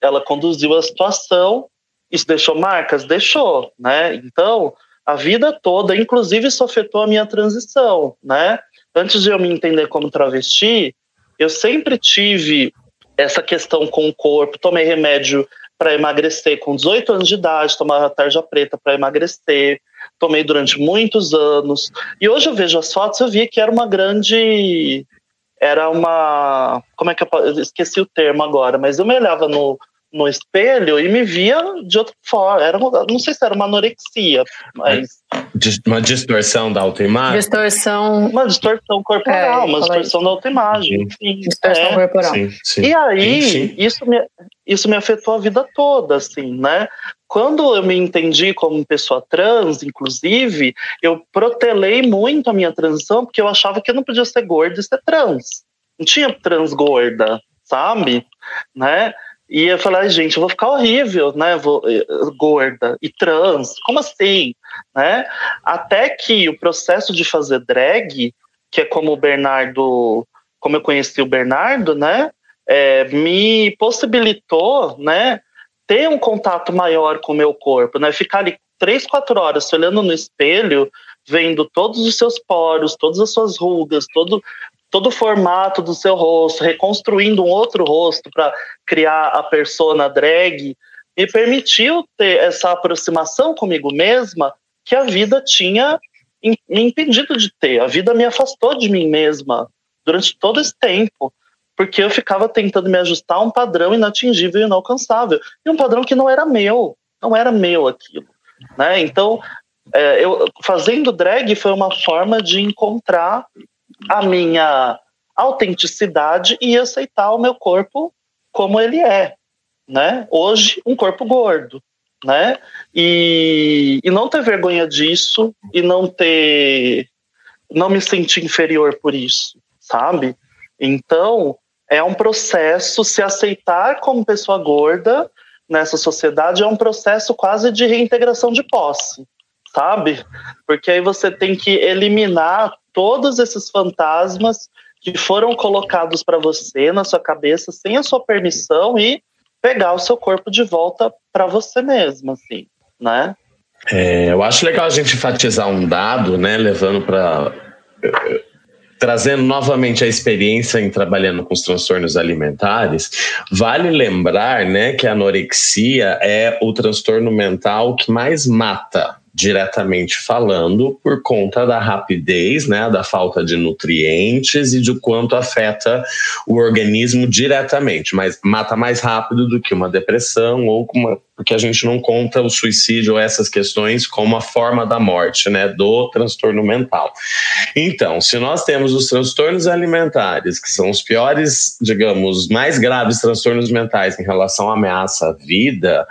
ela conduziu a situação. Isso deixou marcas? Deixou, né? Então, a vida toda, inclusive isso afetou a minha transição, né? Antes de eu me entender como travesti, eu sempre tive essa questão com o corpo, tomei remédio para emagrecer com 18 anos de idade, tomava tarja preta para emagrecer, tomei durante muitos anos. E hoje eu vejo as fotos, eu vi que era uma grande era uma. Como é que eu, eu esqueci o termo agora, mas eu me olhava no, no espelho e me via de outra forma. Era, não sei se era uma anorexia, mas. Uma distorção da autoimagem? Distorção. Uma distorção corporal, é, uma distorção isso. da autoimagem. Enfim, distorção é. corporal. Sim, sim. E aí, sim, Isso, me, isso me afetou a vida toda, assim, né? Quando eu me entendi como pessoa trans, inclusive, eu protelei muito a minha transição, porque eu achava que eu não podia ser gorda e ser trans. Não tinha trans gorda, sabe? Né? E eu falei, gente, eu vou ficar horrível, né? Vou, eh, gorda e trans, como assim? Né? Até que o processo de fazer drag, que é como o Bernardo, como eu conheci o Bernardo, né? é, me possibilitou, né, ter um contato maior com o meu corpo, né, ficar ali três, quatro horas olhando no espelho, vendo todos os seus poros, todas as suas rugas, todo, todo o formato do seu rosto, reconstruindo um outro rosto para criar a persona drag, me permitiu ter essa aproximação comigo mesma que a vida tinha me impedido de ter. A vida me afastou de mim mesma durante todo esse tempo, porque eu ficava tentando me ajustar a um padrão inatingível e inalcançável, e um padrão que não era meu, não era meu aquilo, né? Então, é, eu fazendo drag foi uma forma de encontrar a minha autenticidade e aceitar o meu corpo como ele é, né? Hoje um corpo gordo, né? E, e não ter vergonha disso e não ter não me sentir inferior por isso, sabe? Então, é um processo se aceitar como pessoa gorda nessa sociedade é um processo quase de reintegração de posse, sabe? Porque aí você tem que eliminar todos esses fantasmas que foram colocados para você na sua cabeça sem a sua permissão e pegar o seu corpo de volta para você mesmo, assim, né? É, eu acho legal a gente enfatizar um dado, né, levando para trazendo novamente a experiência em trabalhando com os transtornos alimentares, vale lembrar, né, que a anorexia é o transtorno mental que mais mata diretamente falando, por conta da rapidez, né, da falta de nutrientes e de quanto afeta o organismo diretamente, mas mata mais rápido do que uma depressão ou uma, porque a gente não conta o suicídio ou essas questões como a forma da morte, né, do transtorno mental. Então, se nós temos os transtornos alimentares, que são os piores, digamos, mais graves transtornos mentais em relação à ameaça à vida,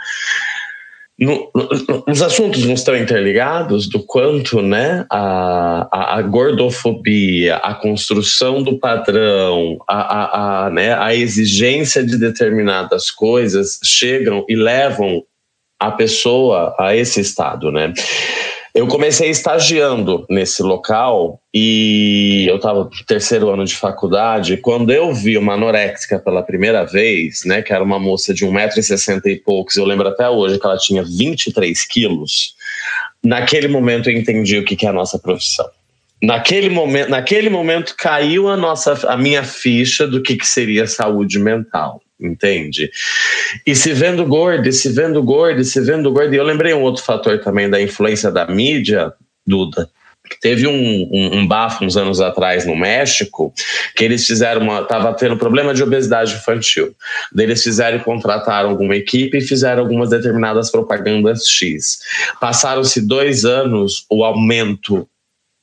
no, no, os assuntos não estão interligados do quanto né, a, a, a gordofobia, a construção do padrão, a, a, a, né, a exigência de determinadas coisas chegam e levam a pessoa a esse estado, né? Eu comecei estagiando nesse local e eu estava no terceiro ano de faculdade. Quando eu vi uma anoréxica pela primeira vez, né, que era uma moça de 1,60m e poucos, eu lembro até hoje que ela tinha 23 quilos, naquele momento eu entendi o que, que é a nossa profissão. Naquele momento, naquele momento caiu a, nossa, a minha ficha do que, que seria saúde mental entende? E se vendo gordo, e se vendo gordo, e se vendo gordo. E eu lembrei um outro fator também da influência da mídia, Duda. Teve um, um, um bafo uns anos atrás no México, que eles fizeram uma. Tava tendo problema de obesidade infantil. Eles fizeram e contrataram alguma equipe e fizeram algumas determinadas propagandas X. Passaram-se dois anos, o aumento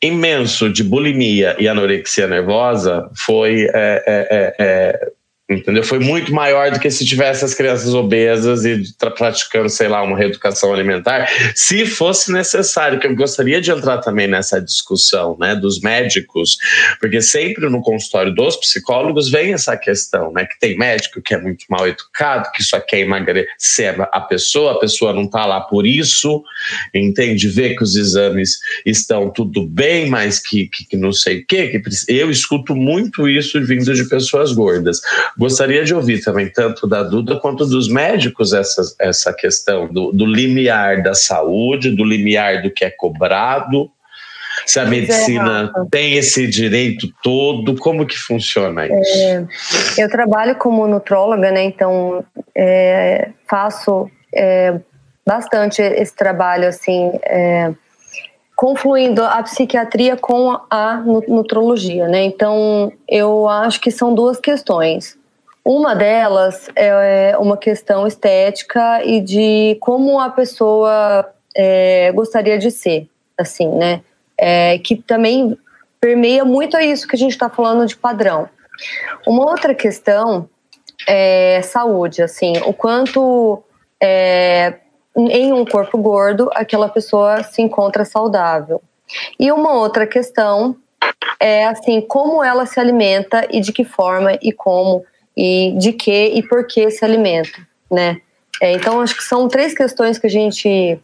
imenso de bulimia e anorexia nervosa foi é, é, é, é Entendeu? Foi muito maior do que se tivesse as crianças obesas e praticando, sei lá, uma reeducação alimentar, se fosse necessário, que eu gostaria de entrar também nessa discussão, né, dos médicos, porque sempre no consultório dos psicólogos vem essa questão, né, que tem médico que é muito mal educado, que só quer emagrecer a pessoa, a pessoa não está lá por isso, entende? Vê que os exames estão tudo bem, mas que, que, que não sei o quê, que eu escuto muito isso vindo de pessoas gordas Gostaria de ouvir também, tanto da Duda quanto dos médicos, essa, essa questão do, do limiar da saúde, do limiar do que é cobrado, se a é, medicina é, tem esse direito todo, como que funciona isso? É, eu trabalho como nutróloga, né? Então é, faço é, bastante esse trabalho assim, é, confluindo a psiquiatria com a nutrologia, né? Então eu acho que são duas questões. Uma delas é uma questão estética e de como a pessoa é, gostaria de ser, assim, né? É, que também permeia muito isso que a gente está falando de padrão. Uma outra questão é saúde, assim, o quanto é, em um corpo gordo aquela pessoa se encontra saudável. E uma outra questão é assim como ela se alimenta e de que forma e como e de que e por que se alimenta, né? É, então acho que são três questões que a gente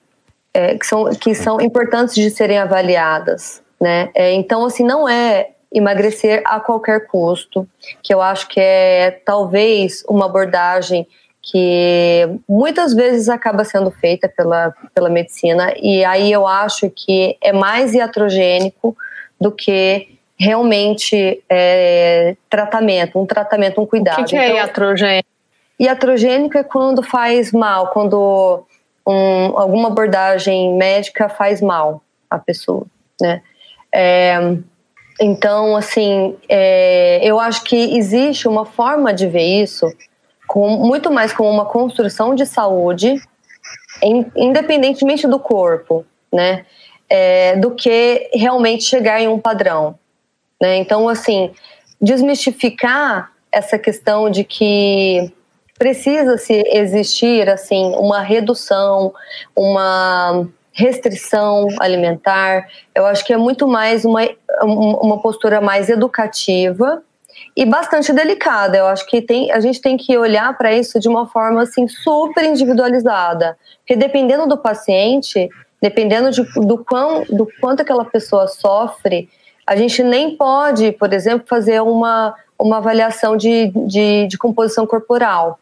é, que são que são importantes de serem avaliadas, né? É, então assim não é emagrecer a qualquer custo, que eu acho que é talvez uma abordagem que muitas vezes acaba sendo feita pela, pela medicina, e aí eu acho que é mais iatrogênico do que realmente é, tratamento, um tratamento, um cuidado. O que, que é então, iatrogênico? Iatrogênico é quando faz mal, quando um, alguma abordagem médica faz mal à pessoa, né? É, então, assim, é, eu acho que existe uma forma de ver isso com, muito mais como uma construção de saúde, em, independentemente do corpo, né? É, do que realmente chegar em um padrão. Né? Então, assim, desmistificar essa questão de que precisa se existir assim uma redução, uma restrição alimentar. Eu acho que é muito mais uma, uma postura mais educativa e bastante delicada. Eu acho que tem, a gente tem que olhar para isso de uma forma assim super individualizada, porque dependendo do paciente, dependendo de, do, quão, do quanto aquela pessoa sofre, a gente nem pode, por exemplo, fazer uma, uma avaliação de, de, de composição corporal.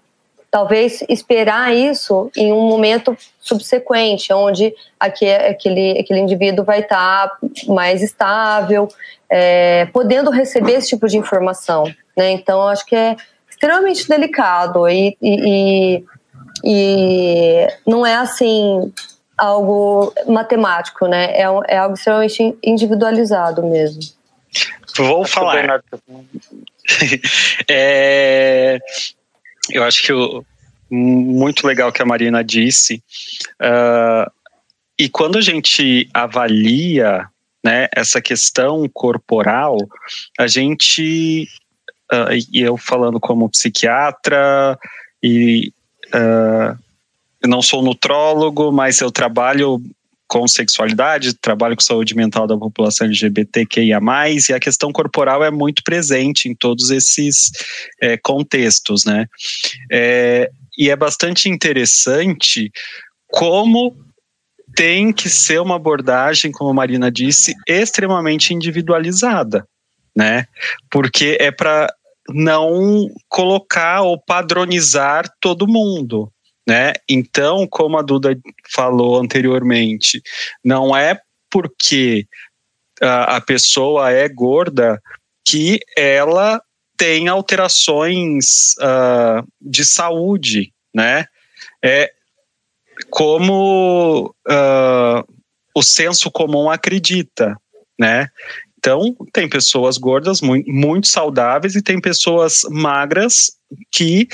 Talvez esperar isso em um momento subsequente, onde aquele, aquele indivíduo vai estar mais estável, é, podendo receber esse tipo de informação. Né? Então, acho que é extremamente delicado e, e, e não é assim algo matemático, né? É, é algo extremamente individualizado mesmo. Vou falar. é, eu acho que o, muito legal que a Marina disse. Uh, e quando a gente avalia né, essa questão corporal, a gente, uh, e eu falando como psiquiatra, e uh, eu não sou nutrólogo, mas eu trabalho com sexualidade, trabalho com saúde mental da população LGBTQIA+, e a questão corporal é muito presente em todos esses é, contextos, né? É, e é bastante interessante como tem que ser uma abordagem, como a Marina disse, extremamente individualizada, né? Porque é para não colocar ou padronizar todo mundo, né? Então, como a Duda falou anteriormente, não é porque a, a pessoa é gorda que ela tem alterações uh, de saúde, né? É como uh, o senso comum acredita, né? Então, tem pessoas gordas muito, muito saudáveis e tem pessoas magras que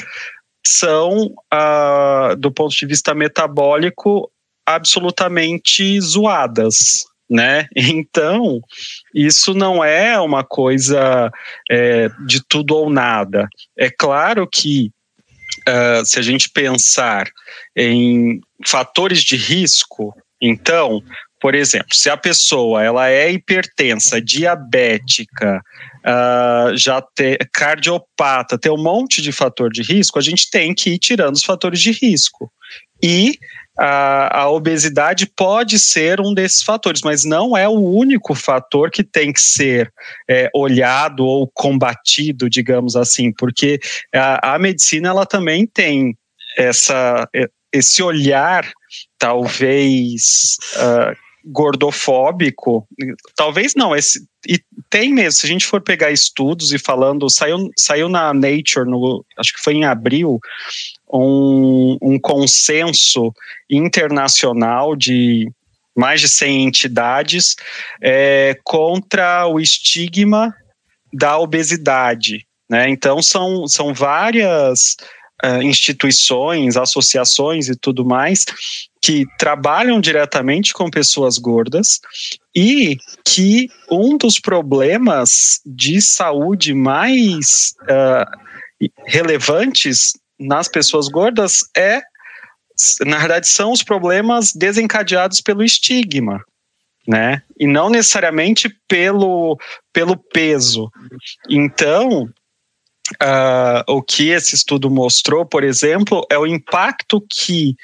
são, uh, do ponto de vista metabólico, absolutamente zoadas, né? Então, isso não é uma coisa é, de tudo ou nada. É claro que uh, se a gente pensar em fatores de risco, então, por exemplo, se a pessoa ela é hipertensa, diabética, uh, já tem cardiopata, tem um monte de fator de risco, a gente tem que ir tirando os fatores de risco. E a, a, obesidade pode ser um desses fatores, mas não é o único fator que tem que ser é, olhado ou combatido, digamos assim, porque a, a medicina ela também tem essa, esse olhar, talvez. Uh, gordofóbico, talvez não, esse, e tem mesmo, se a gente for pegar estudos e falando, saiu, saiu na Nature, no, acho que foi em abril, um, um consenso internacional de mais de 100 entidades é, contra o estigma da obesidade. Né? Então, são, são várias uh, instituições, associações e tudo mais que trabalham diretamente com pessoas gordas e que um dos problemas de saúde mais uh, relevantes nas pessoas gordas é, na verdade, são os problemas desencadeados pelo estigma. Né? E não necessariamente pelo, pelo peso. Então, Uh, o que esse estudo mostrou, por exemplo, é o impacto que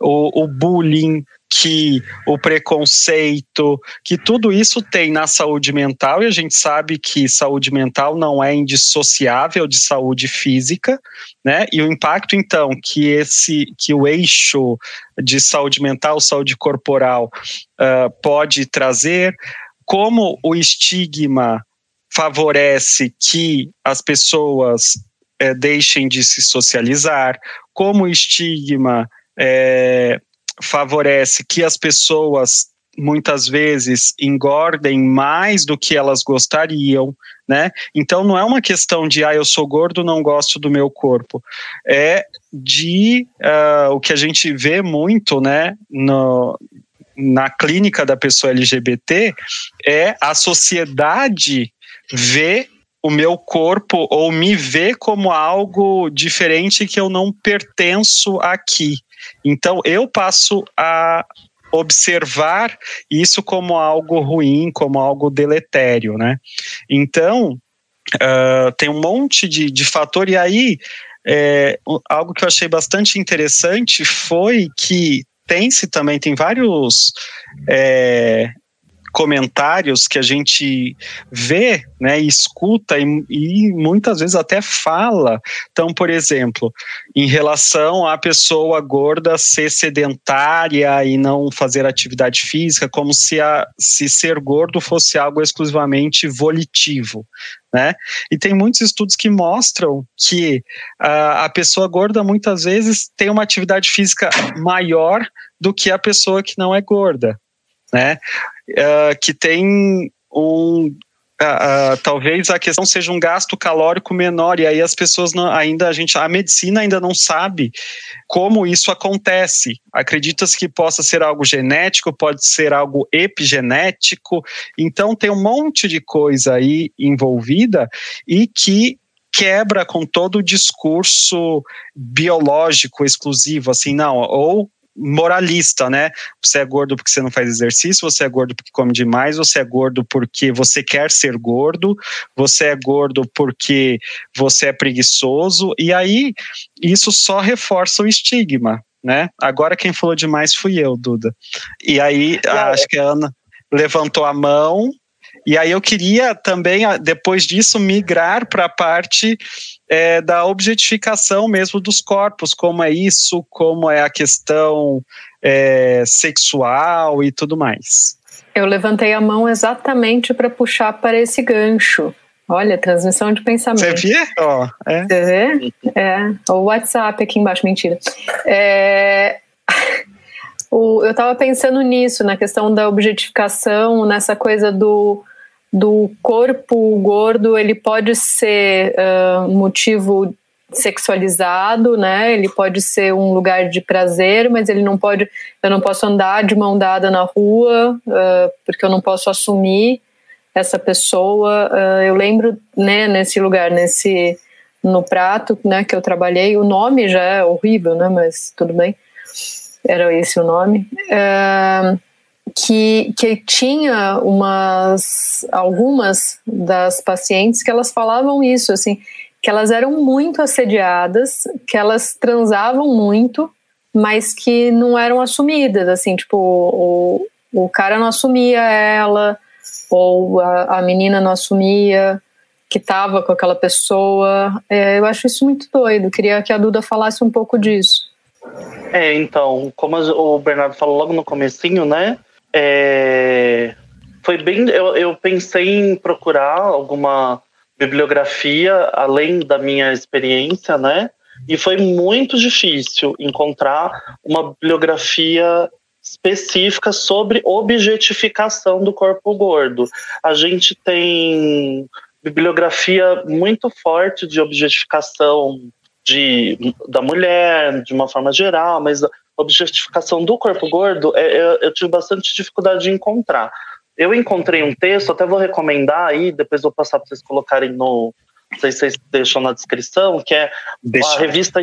o, o bullying, que o preconceito, que tudo isso tem na saúde mental, e a gente sabe que saúde mental não é indissociável de saúde física, né? E o impacto, então, que esse que o eixo de saúde mental, saúde corporal uh, pode trazer, como o estigma favorece que as pessoas é, deixem de se socializar, como o estigma é, favorece que as pessoas muitas vezes engordem mais do que elas gostariam, né? Então não é uma questão de ah eu sou gordo não gosto do meu corpo, é de uh, o que a gente vê muito, né? No, na clínica da pessoa LGBT é a sociedade ver o meu corpo ou me ver como algo diferente que eu não pertenço aqui. Então eu passo a observar isso como algo ruim, como algo deletério, né? Então uh, tem um monte de, de fator e aí é, algo que eu achei bastante interessante foi que tem-se também, tem vários é, comentários que a gente vê, né, escuta e, e, muitas vezes até fala. Então, por exemplo, em relação à pessoa gorda ser sedentária e não fazer atividade física, como se, a, se ser gordo fosse algo exclusivamente volitivo. Né? E tem muitos estudos que mostram que a pessoa gorda muitas vezes tem uma atividade física maior do que a pessoa que não é gorda né? Uh, que tem um Uh, uh, talvez a questão seja um gasto calórico menor e aí as pessoas não, ainda a gente a medicina ainda não sabe como isso acontece. Acredita-se que possa ser algo genético pode ser algo epigenético. Então tem um monte de coisa aí envolvida e que quebra com todo o discurso biológico exclusivo assim não ou moralista, né? Você é gordo porque você não faz exercício, você é gordo porque come demais, você é gordo porque você quer ser gordo, você é gordo porque você é preguiçoso, e aí isso só reforça o estigma, né? Agora quem falou demais fui eu, Duda. E aí, acho que a Ana levantou a mão e aí eu queria também, depois disso, migrar para a parte é, da objetificação mesmo dos corpos, como é isso, como é a questão é, sexual e tudo mais. Eu levantei a mão exatamente para puxar para esse gancho. Olha, transmissão de pensamento. Você vê? Oh, é. Você vê? É. O WhatsApp aqui embaixo, mentira. É... O, eu estava pensando nisso, na questão da objetificação, nessa coisa do do corpo gordo, ele pode ser uh, motivo sexualizado, né? Ele pode ser um lugar de prazer, mas ele não pode. Eu não posso andar de mão dada na rua uh, porque eu não posso assumir essa pessoa. Uh, eu lembro, né? Nesse lugar, nesse no prato, né? Que eu trabalhei. O nome já é horrível, né? Mas tudo bem. Era esse o nome. Uh, que, que tinha umas algumas das pacientes que elas falavam isso assim que elas eram muito assediadas que elas transavam muito mas que não eram assumidas assim tipo o, o cara não assumia ela ou a, a menina não assumia que estava com aquela pessoa é, eu acho isso muito doido queria que a Duda falasse um pouco disso é, então, como o Bernardo falou logo no comecinho, né? É, foi bem. Eu, eu pensei em procurar alguma bibliografia além da minha experiência, né? E foi muito difícil encontrar uma bibliografia específica sobre objetificação do corpo gordo. A gente tem bibliografia muito forte de objetificação de, da mulher, de uma forma geral, mas objetificação do corpo gordo, é, eu, eu tive bastante dificuldade de encontrar. Eu encontrei um texto, até vou recomendar aí, depois vou passar para vocês colocarem no. Não sei se vocês deixam na descrição, que é Deixa. a revista,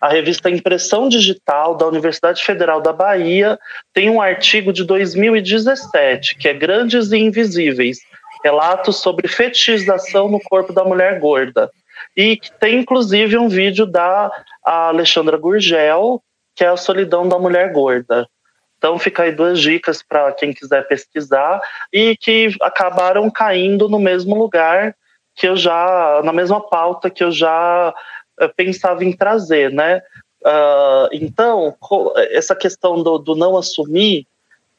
a revista Impressão Digital da Universidade Federal da Bahia tem um artigo de 2017, que é Grandes e Invisíveis relatos sobre fetichização no corpo da mulher gorda. E que tem inclusive um vídeo da Alexandra Gurgel, que é a solidão da mulher gorda. Então fica aí duas dicas para quem quiser pesquisar e que acabaram caindo no mesmo lugar que eu já, na mesma pauta que eu já eh, pensava em trazer, né? Uh, então, essa questão do, do não assumir,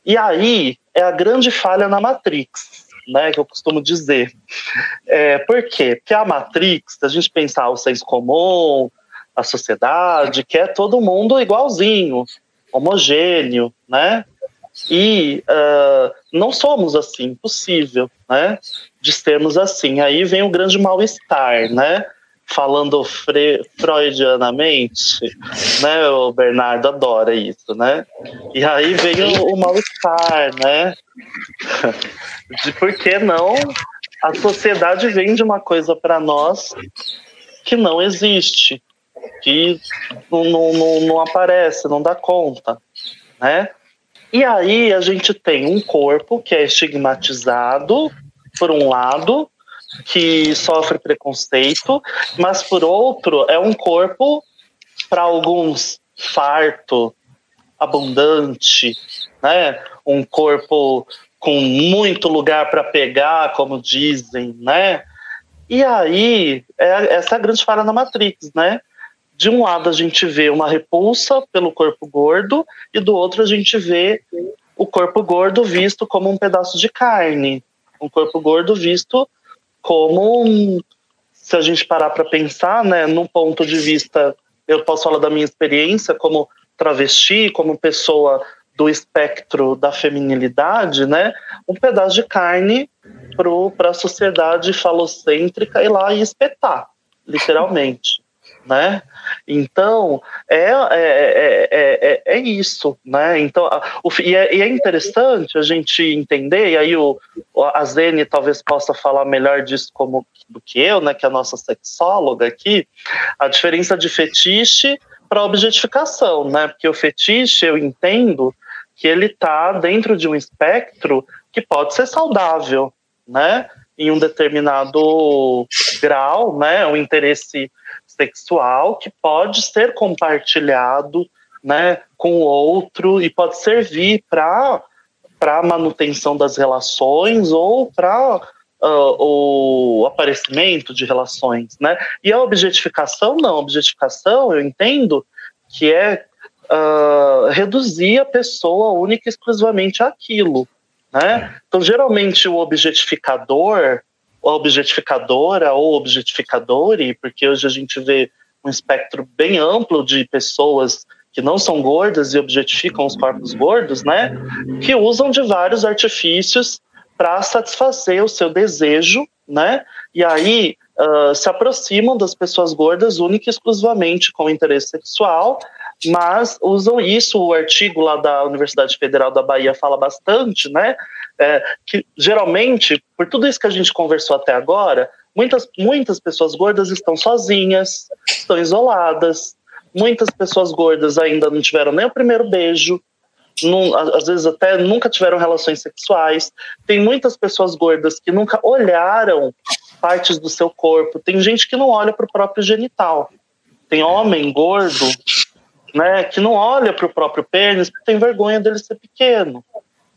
e aí é a grande falha na Matrix, né, que eu costumo dizer. É, por quê? Porque a Matrix, a gente pensar o senso comum, a sociedade, quer todo mundo igualzinho, homogêneo, né? E uh, não somos assim, impossível, né? De sermos assim. Aí vem o grande mal-estar, né? falando fre freudianamente, né? O Bernardo adora isso, né? E aí vem o, o mal-estar, né? De por que não a sociedade vende uma coisa para nós que não existe, que não, não, não aparece, não dá conta, né? E aí a gente tem um corpo que é estigmatizado, por um lado, que sofre preconceito, mas por outro é um corpo para alguns farto, abundante, né? Um corpo com muito lugar para pegar, como dizem, né? E aí, é, essa é grande falha na Matrix, né? De um lado a gente vê uma repulsa pelo corpo gordo e do outro a gente vê o corpo gordo visto como um pedaço de carne, um corpo gordo visto como se a gente parar para pensar, né, num ponto de vista, eu posso falar da minha experiência como travesti, como pessoa do espectro da feminilidade, né, um pedaço de carne para a sociedade falocêntrica ir lá e espetar, literalmente né? Então é, é, é, é, isso, né? Então o, e, é, e é interessante a gente entender e aí o, a Zene talvez possa falar melhor disso como do que eu, né? Que é a nossa sexóloga aqui, a diferença de fetiche para objetificação, né? Porque o fetiche eu entendo que ele está dentro de um espectro que pode ser saudável, né? Em um determinado grau, né? O interesse sexual que pode ser compartilhado né, com o outro e pode servir para a manutenção das relações ou para uh, o aparecimento de relações. Né? E a objetificação, não. A objetificação, eu entendo que é uh, reduzir a pessoa única e exclusivamente àquilo. Né? Então, geralmente, o objetificador objetificadora ou objetificadore, porque hoje a gente vê um espectro bem amplo de pessoas que não são gordas e objetificam os corpos gordos, né? Que usam de vários artifícios para satisfazer o seu desejo, né? E aí uh, se aproximam das pessoas gordas única e exclusivamente com interesse sexual, mas usam isso. O artigo lá da Universidade Federal da Bahia fala bastante, né? É, que geralmente, por tudo isso que a gente conversou até agora, muitas, muitas pessoas gordas estão sozinhas, estão isoladas. Muitas pessoas gordas ainda não tiveram nem o primeiro beijo, não, às vezes até nunca tiveram relações sexuais. Tem muitas pessoas gordas que nunca olharam partes do seu corpo. Tem gente que não olha para o próprio genital. Tem homem gordo, né, que não olha para o próprio pênis porque tem vergonha dele ser pequeno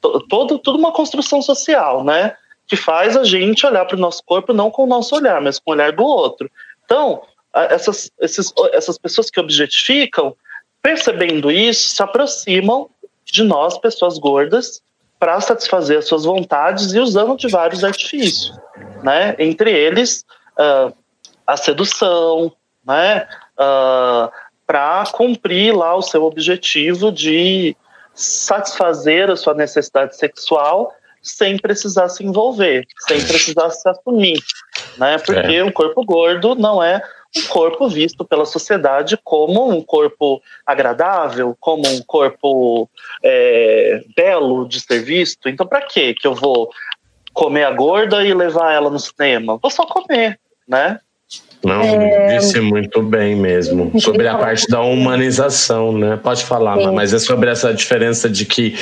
todo, tudo uma construção social, né? Que faz a gente olhar para o nosso corpo não com o nosso olhar, mas com o olhar do outro. Então, essas, esses, essas pessoas que objetificam, percebendo isso, se aproximam de nós, pessoas gordas, para satisfazer as suas vontades e usando de vários artifícios, né? Entre eles, uh, a sedução, né? Uh, para cumprir lá o seu objetivo de satisfazer a sua necessidade sexual sem precisar se envolver, sem precisar se assumir, né? Porque é. um corpo gordo não é um corpo visto pela sociedade como um corpo agradável, como um corpo é, belo de ser visto. Então, para que que eu vou comer a gorda e levar ela no cinema? Vou só comer, né? Não, é... disse muito bem mesmo. Sobre a parte da humanização, né? Pode falar, Sim. mas é sobre essa diferença de que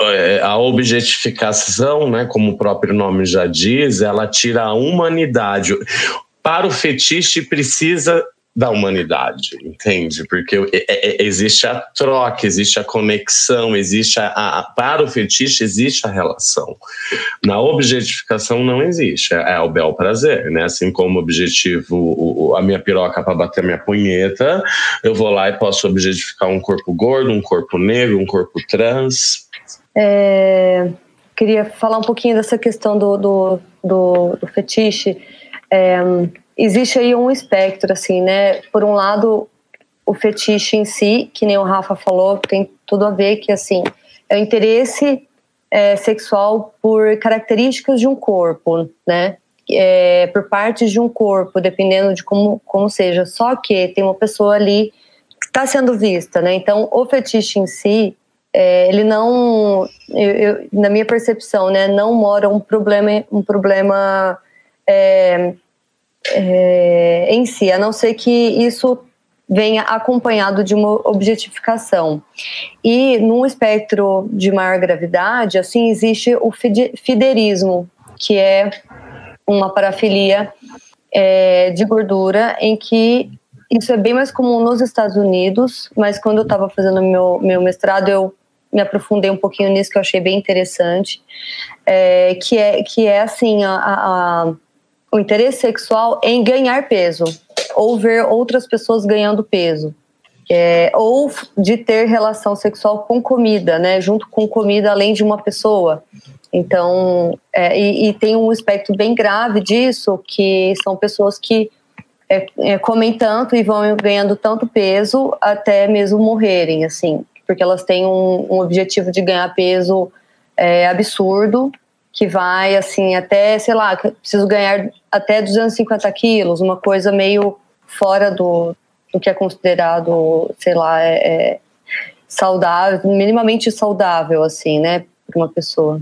é, a objetificação, né, como o próprio nome já diz, ela tira a humanidade. Para o fetiche precisa da humanidade, entende? Porque é, é, existe a troca, existe a conexão, existe a, a, para o fetiche existe a relação. Na objetificação não existe, é, é o bel prazer, né? Assim como objetivo o, a minha piroca para bater a minha punheta, eu vou lá e posso objetificar um corpo gordo, um corpo negro, um corpo trans. É, queria falar um pouquinho dessa questão do, do, do, do fetiche. É, existe aí um espectro, assim, né? Por um lado, o fetiche em si, que nem o Rafa falou, tem tudo a ver que, assim, é o interesse é, sexual por características de um corpo, né? É, por partes de um corpo, dependendo de como, como seja. Só que tem uma pessoa ali que está sendo vista, né? Então, o fetiche em si, é, ele não, eu, eu, na minha percepção, né, não mora um problema, um problema é, é, em si, a não ser que isso venha acompanhado de uma objetificação. E num espectro de maior gravidade, assim, existe o fiderismo, que é uma parafilia é, de gordura, em que isso é bem mais comum nos Estados Unidos, mas quando eu estava fazendo meu, meu mestrado, eu me aprofundei um pouquinho nisso, que eu achei bem interessante, é, que, é, que é assim, a, a o interesse sexual em ganhar peso ou ver outras pessoas ganhando peso. É, ou de ter relação sexual com comida, né, junto com comida além de uma pessoa. Então, é, e, e, tem um aspecto bem grave disso, que são pessoas que é, é, comem tanto e vão ganhando tanto peso até mesmo morrerem, assim, porque elas têm um, um objetivo de ganhar peso é, absurdo que vai assim até, sei lá, preciso ganhar até 250 quilos, uma coisa meio fora do, do que é considerado, sei lá, é, é saudável, minimamente saudável, assim, né, para uma pessoa.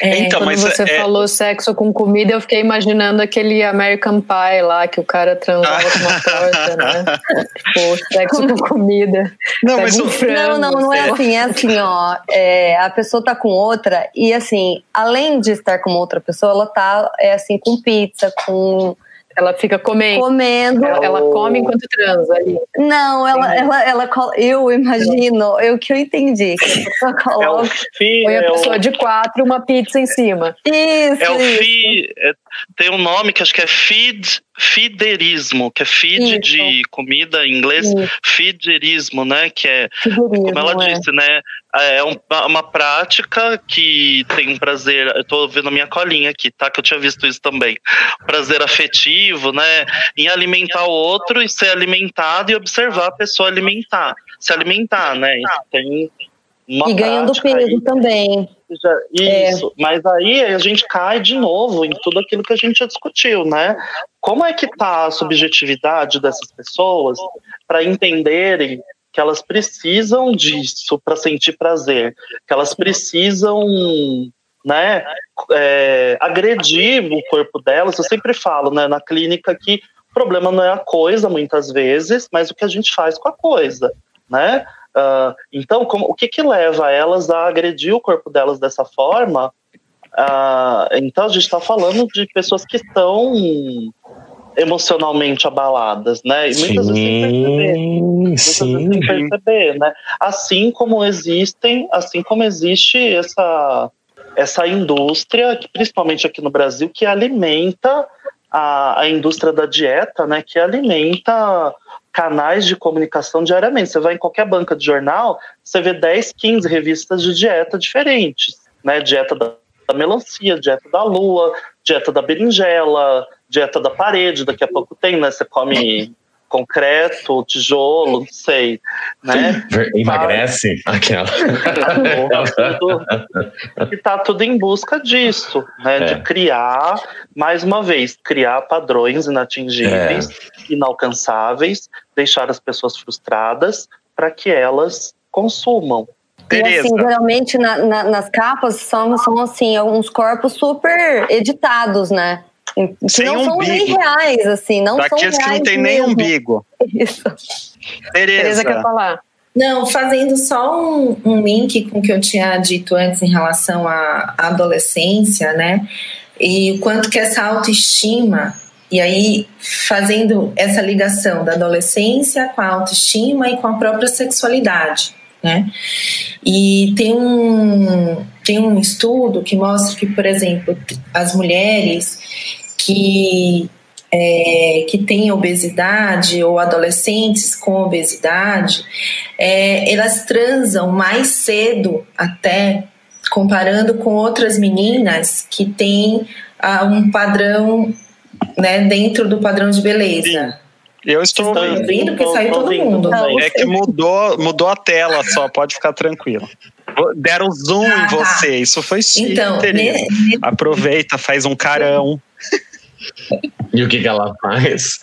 É, então, quando você é... falou sexo com comida, eu fiquei imaginando aquele American Pie lá, que o cara transava com uma torta, né? tipo, sexo com comida. Não, mas um frango, não, não, não é assim, é assim, ó. É, a pessoa tá com outra, e assim, além de estar com outra pessoa, ela tá, é assim, com pizza, com ela fica comendo. Comendo. Ela, ela come enquanto transa ali. Não, ela, ela, ela, eu imagino, eu que eu entendi. Que a pessoa coloca. É põe a pessoa é o... de quatro, uma pizza em cima. Isso. É o isso. fi, é, tem um nome que acho que é feed, fiderismo, que é feed isso. de comida em inglês, isso. fiderismo, né? Que é, Fiderismo, como ela é. disse, né? É uma, uma, prática que tem um prazer. Eu tô vendo a minha colinha aqui, tá? Que eu tinha visto isso também. Prazer afetivo, né? Em alimentar o outro e ser alimentado e observar a pessoa alimentar. Se alimentar, né? Isso tem uma e ganhando peso aí. também. Isso, é. mas aí a gente cai de novo em tudo aquilo que a gente já discutiu, né? Como é que tá a subjetividade dessas pessoas para entenderem que elas precisam disso para sentir prazer, que elas precisam né, é, agredir o corpo delas. Eu sempre falo né, na clínica que o problema não é a coisa, muitas vezes, mas o que a gente faz com a coisa. Né? Uh, então, como, o que, que leva elas a agredir o corpo delas dessa forma? Uh, então, a gente está falando de pessoas que estão emocionalmente abaladas, né? E muitas sim, vezes sem perceber. Muitas sim. vezes sem perceber, né? Assim como existem, assim como existe essa essa indústria, principalmente aqui no Brasil, que alimenta a, a indústria da dieta, né? Que alimenta canais de comunicação diariamente. Você vai em qualquer banca de jornal, você vê 10, 15 revistas de dieta diferentes, né? Dieta da, melancia, dieta da lua, dieta da berinjela, dieta da parede, daqui a pouco tem, né? Você come concreto, tijolo, não sei, né? Emagrece aquela. e tá tudo em busca disso, né? É. De criar, mais uma vez, criar padrões inatingíveis, é. inalcançáveis, deixar as pessoas frustradas para que elas consumam. E assim, geralmente na, na, nas capas são, são assim, alguns corpos super editados, né? Não umbigo. são nem reais, assim, não Daqueles são reais que não tem nem umbigo. Isso. Tereza. Tereza quer falar. Não, fazendo só um, um, link com o que eu tinha dito antes em relação à adolescência, né? E o quanto que essa autoestima E aí, fazendo essa ligação da adolescência com a autoestima e com a própria sexualidade. Né? E tem um, tem um estudo que mostra que, por exemplo, as mulheres que é, que têm obesidade ou adolescentes com obesidade, é, elas transam mais cedo até, comparando com outras meninas que têm ah, um padrão né, dentro do padrão de beleza. Eu estou ouvindo, ouvindo porque saiu todo mundo. Não, é que mudou, mudou a tela só, pode ficar tranquilo. Deram zoom ah, em tá. você, isso foi chique. Então, ne, Aproveita, faz um carão. E o que, que ela faz?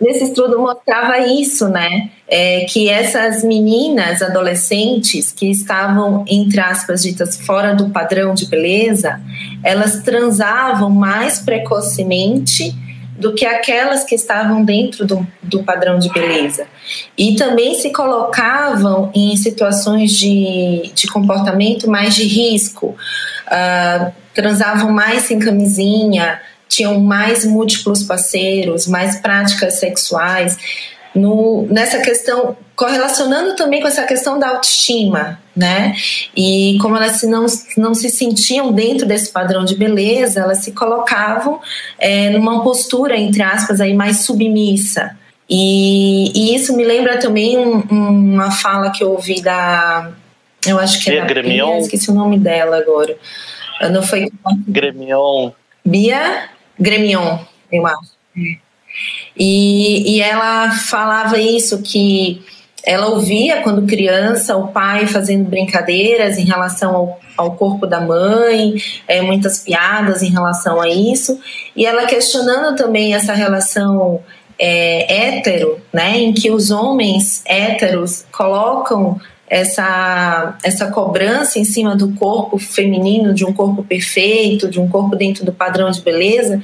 Nesse estudo mostrava isso, né? É, que essas meninas adolescentes que estavam, entre aspas, ditas fora do padrão de beleza, elas transavam mais precocemente do que aquelas que estavam dentro do, do padrão de beleza. E também se colocavam em situações de, de comportamento mais de risco, uh, transavam mais sem camisinha, tinham mais múltiplos parceiros, mais práticas sexuais. No, nessa questão, correlacionando também com essa questão da autoestima, né? E como elas se não, não se sentiam dentro desse padrão de beleza, elas se colocavam é, numa postura, entre aspas, aí mais submissa. E, e isso me lembra também um, uma fala que eu ouvi da. Eu acho que é da Bia, esqueci o nome dela agora. Não foi. Gremion. Bia Gremion, eu acho. E, e ela falava isso, que ela ouvia quando criança o pai fazendo brincadeiras em relação ao, ao corpo da mãe, é, muitas piadas em relação a isso, e ela questionando também essa relação é, hétero, né, em que os homens héteros colocam essa, essa cobrança em cima do corpo feminino, de um corpo perfeito, de um corpo dentro do padrão de beleza,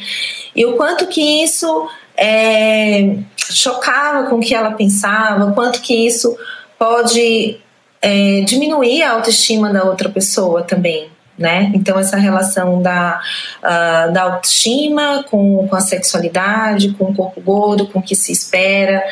e o quanto que isso é, chocava com o que ela pensava, o quanto que isso pode é, diminuir a autoestima da outra pessoa também. Né? Então, essa relação da, uh, da autoestima com, com a sexualidade, com o corpo gordo, com o que se espera,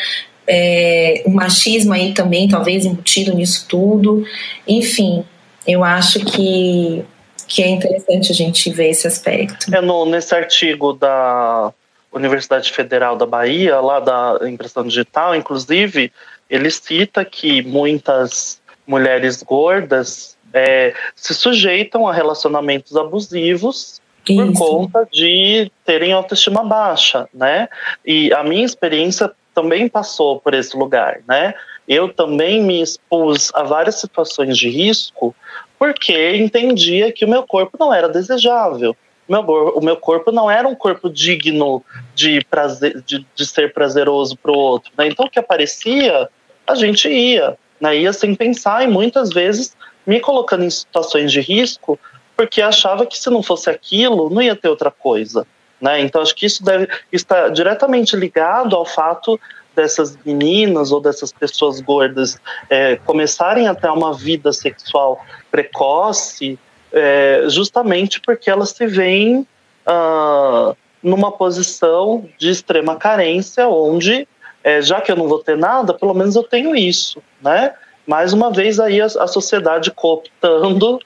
é, o machismo aí também, talvez embutido nisso tudo. Enfim, eu acho que, que é interessante a gente ver esse aspecto. É no, nesse artigo da Universidade Federal da Bahia, lá da impressão digital, inclusive, ele cita que muitas mulheres gordas é, se sujeitam a relacionamentos abusivos Isso. por conta de terem autoestima baixa, né? E a minha experiência também passou por esse lugar, né? Eu também me expus a várias situações de risco porque entendia que o meu corpo não era desejável. O meu corpo não era um corpo digno de, prazer, de, de ser prazeroso para o outro. Né? Então, o que aparecia, a gente ia. Né? Ia sem pensar e muitas vezes me colocando em situações de risco porque achava que se não fosse aquilo, não ia ter outra coisa. Né? Então, acho que isso deve estar diretamente ligado ao fato dessas meninas ou dessas pessoas gordas é, começarem a ter uma vida sexual precoce, é, justamente porque elas se veem ah, numa posição de extrema carência, onde, é, já que eu não vou ter nada, pelo menos eu tenho isso, né? Mais uma vez aí a, a sociedade cooptando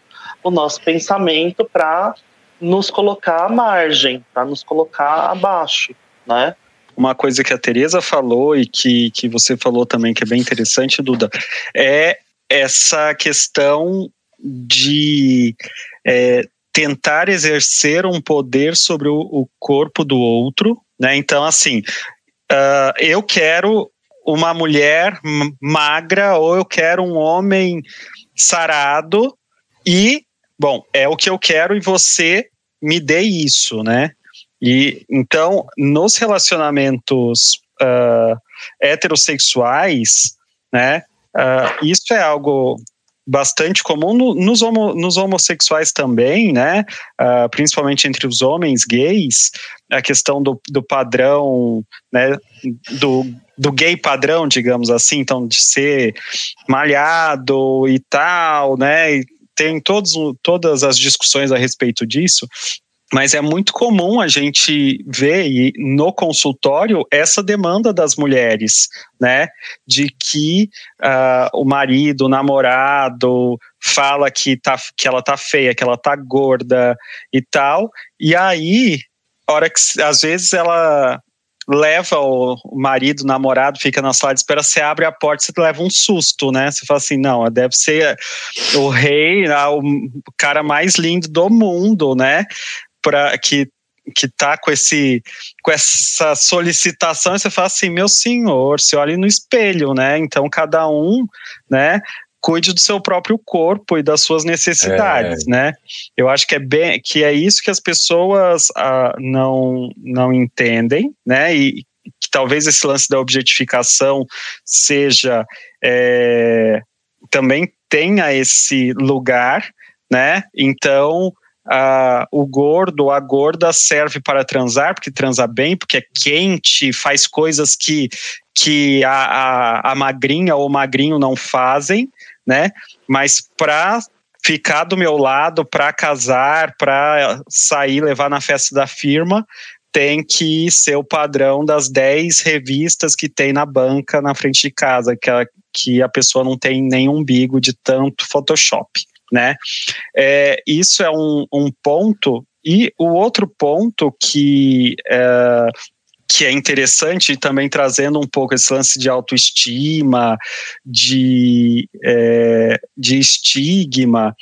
o nosso pensamento para nos colocar à margem, para nos colocar abaixo, né? Uma coisa que a Tereza falou e que, que você falou também que é bem interessante, Duda, é essa questão de é, tentar exercer um poder sobre o, o, corpo do outro, né? Então, assim, uh, eu quero uma mulher magra ou eu quero um homem sarado e bom, é o que eu quero e você me dê isso, né? E então, nos relacionamentos uh, heterossexuais, né, uh, isso é algo bastante comum no, nos, homo, nos, homossexuais também, né? Uh, principalmente entre os homens gays, a questão do, do padrão, né? Do, do gay padrão, digamos assim, então de ser malhado e tal, né? E tem todos, todas as discussões a respeito disso. mas é muito comum a gente ver no consultório essa demanda das mulheres, né? De que uh, o marido, o namorado fala que, tá, que ela tá feia, que ela tá gorda e tal. E aí, hora que às vezes ela leva o marido, o namorado, fica na sala de espera, você abre a porta, você leva um susto, né? Você fala assim, não, deve ser o rei, ah, o cara mais lindo do mundo, né? Pra, que que tá com esse com essa solicitação e você fala assim meu senhor você olha no espelho né então cada um né cuide do seu próprio corpo e das suas necessidades, é. né? Eu acho que é bem, que é isso que as pessoas ah, não não entendem, né? E que talvez esse lance da objetificação seja é, também tenha esse lugar, né? Então Uh, o gordo, a gorda serve para transar, porque transa bem, porque é quente, faz coisas que, que a, a, a magrinha ou o magrinho não fazem, né? Mas para ficar do meu lado, para casar, para sair, levar na festa da firma, tem que ser o padrão das 10 revistas que tem na banca na frente de casa, que a, que a pessoa não tem nem umbigo de tanto Photoshop, né? É, isso é um, um ponto. E o outro ponto que é, que é interessante também trazendo um pouco esse lance de autoestima, de, é, de estigma,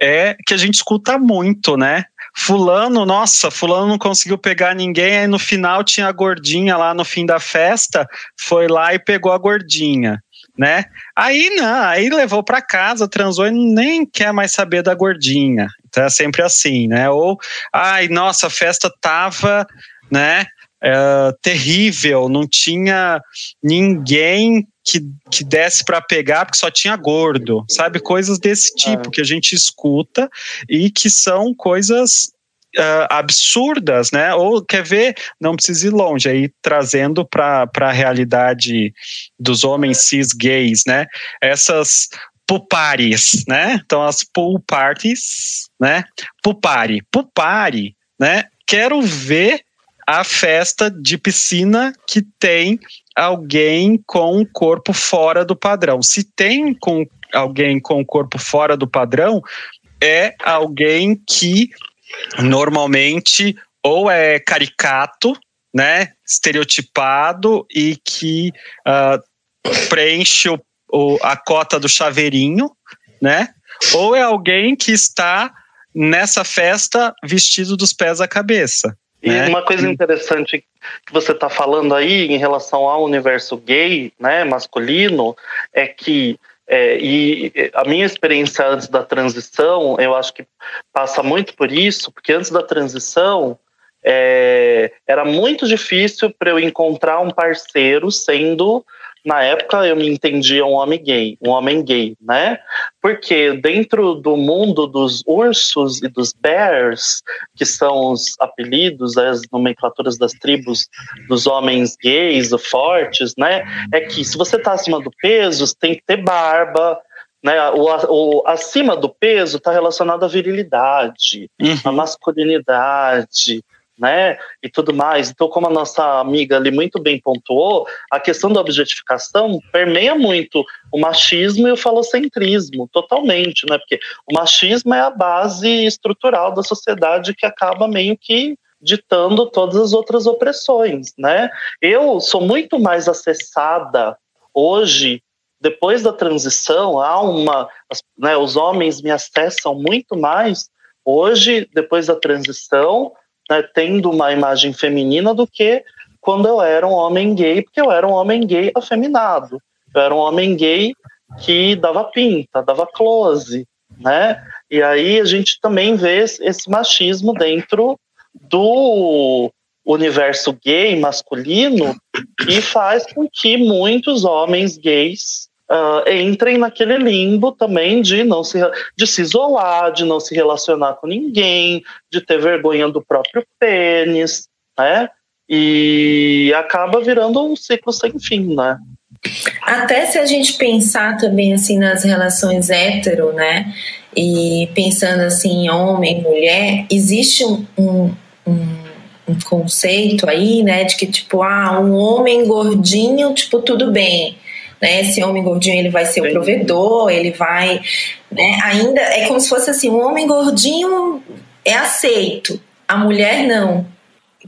é que a gente escuta muito, né? Fulano, nossa, Fulano não conseguiu pegar ninguém, aí no final tinha a gordinha lá no fim da festa, foi lá e pegou a gordinha. Né? Aí não, aí levou para casa, transou e nem quer mais saber da gordinha. Então é sempre assim, né? Ou, ai, nossa, a festa tava, né? É, terrível, não tinha ninguém que, que desse para pegar porque só tinha gordo, sabe? Coisas desse tipo é. que a gente escuta e que são coisas uh, absurdas, né? Ou quer ver, não precisa ir longe, aí trazendo para a realidade dos homens cis gays, né? Essas pupares, né? Então as pool parties, né? Pupari, pupari, né? Quero ver a festa de piscina que tem alguém com o corpo fora do padrão. Se tem com alguém com o corpo fora do padrão, é alguém que normalmente ou é caricato, né, estereotipado e que uh, preenche o, o, a cota do chaveirinho, né, ou é alguém que está nessa festa vestido dos pés à cabeça. E né? uma coisa interessante que você está falando aí em relação ao universo gay, né, masculino, é que é, e a minha experiência antes da transição, eu acho que passa muito por isso, porque antes da transição é, era muito difícil para eu encontrar um parceiro sendo na época eu me entendia um homem gay, um homem gay, né? Porque dentro do mundo dos ursos e dos bears, que são os apelidos, as nomenclaturas das tribos dos homens gays, fortes, né? É que se você tá acima do peso, você tem que ter barba, né, o, o, acima do peso está relacionado à virilidade, uhum. à masculinidade, né, e tudo mais. Então, como a nossa amiga ali muito bem pontuou, a questão da objetificação permeia muito o machismo e o falocentrismo, totalmente, né, porque o machismo é a base estrutural da sociedade que acaba meio que ditando todas as outras opressões, né? Eu sou muito mais acessada hoje depois da transição, há uma, né, os homens me acessam muito mais hoje depois da transição né, tendo uma imagem feminina do que quando eu era um homem gay, porque eu era um homem gay afeminado. Eu era um homem gay que dava pinta, dava close, né? E aí a gente também vê esse machismo dentro do universo gay masculino que faz com que muitos homens gays uh, entrem naquele limbo também de não se, de se isolar, de não se relacionar com ninguém, de ter vergonha do próprio pênis, né? E acaba virando um ciclo sem fim, né? Até se a gente pensar também assim nas relações hétero, né? E pensando assim, homem, mulher, existe um, um, um um conceito aí, né, de que tipo, ah, um homem gordinho, tipo, tudo bem, né? Esse homem gordinho ele vai ser o provedor, ele vai, né? Ainda é como se fosse assim, um homem gordinho é aceito, a mulher não.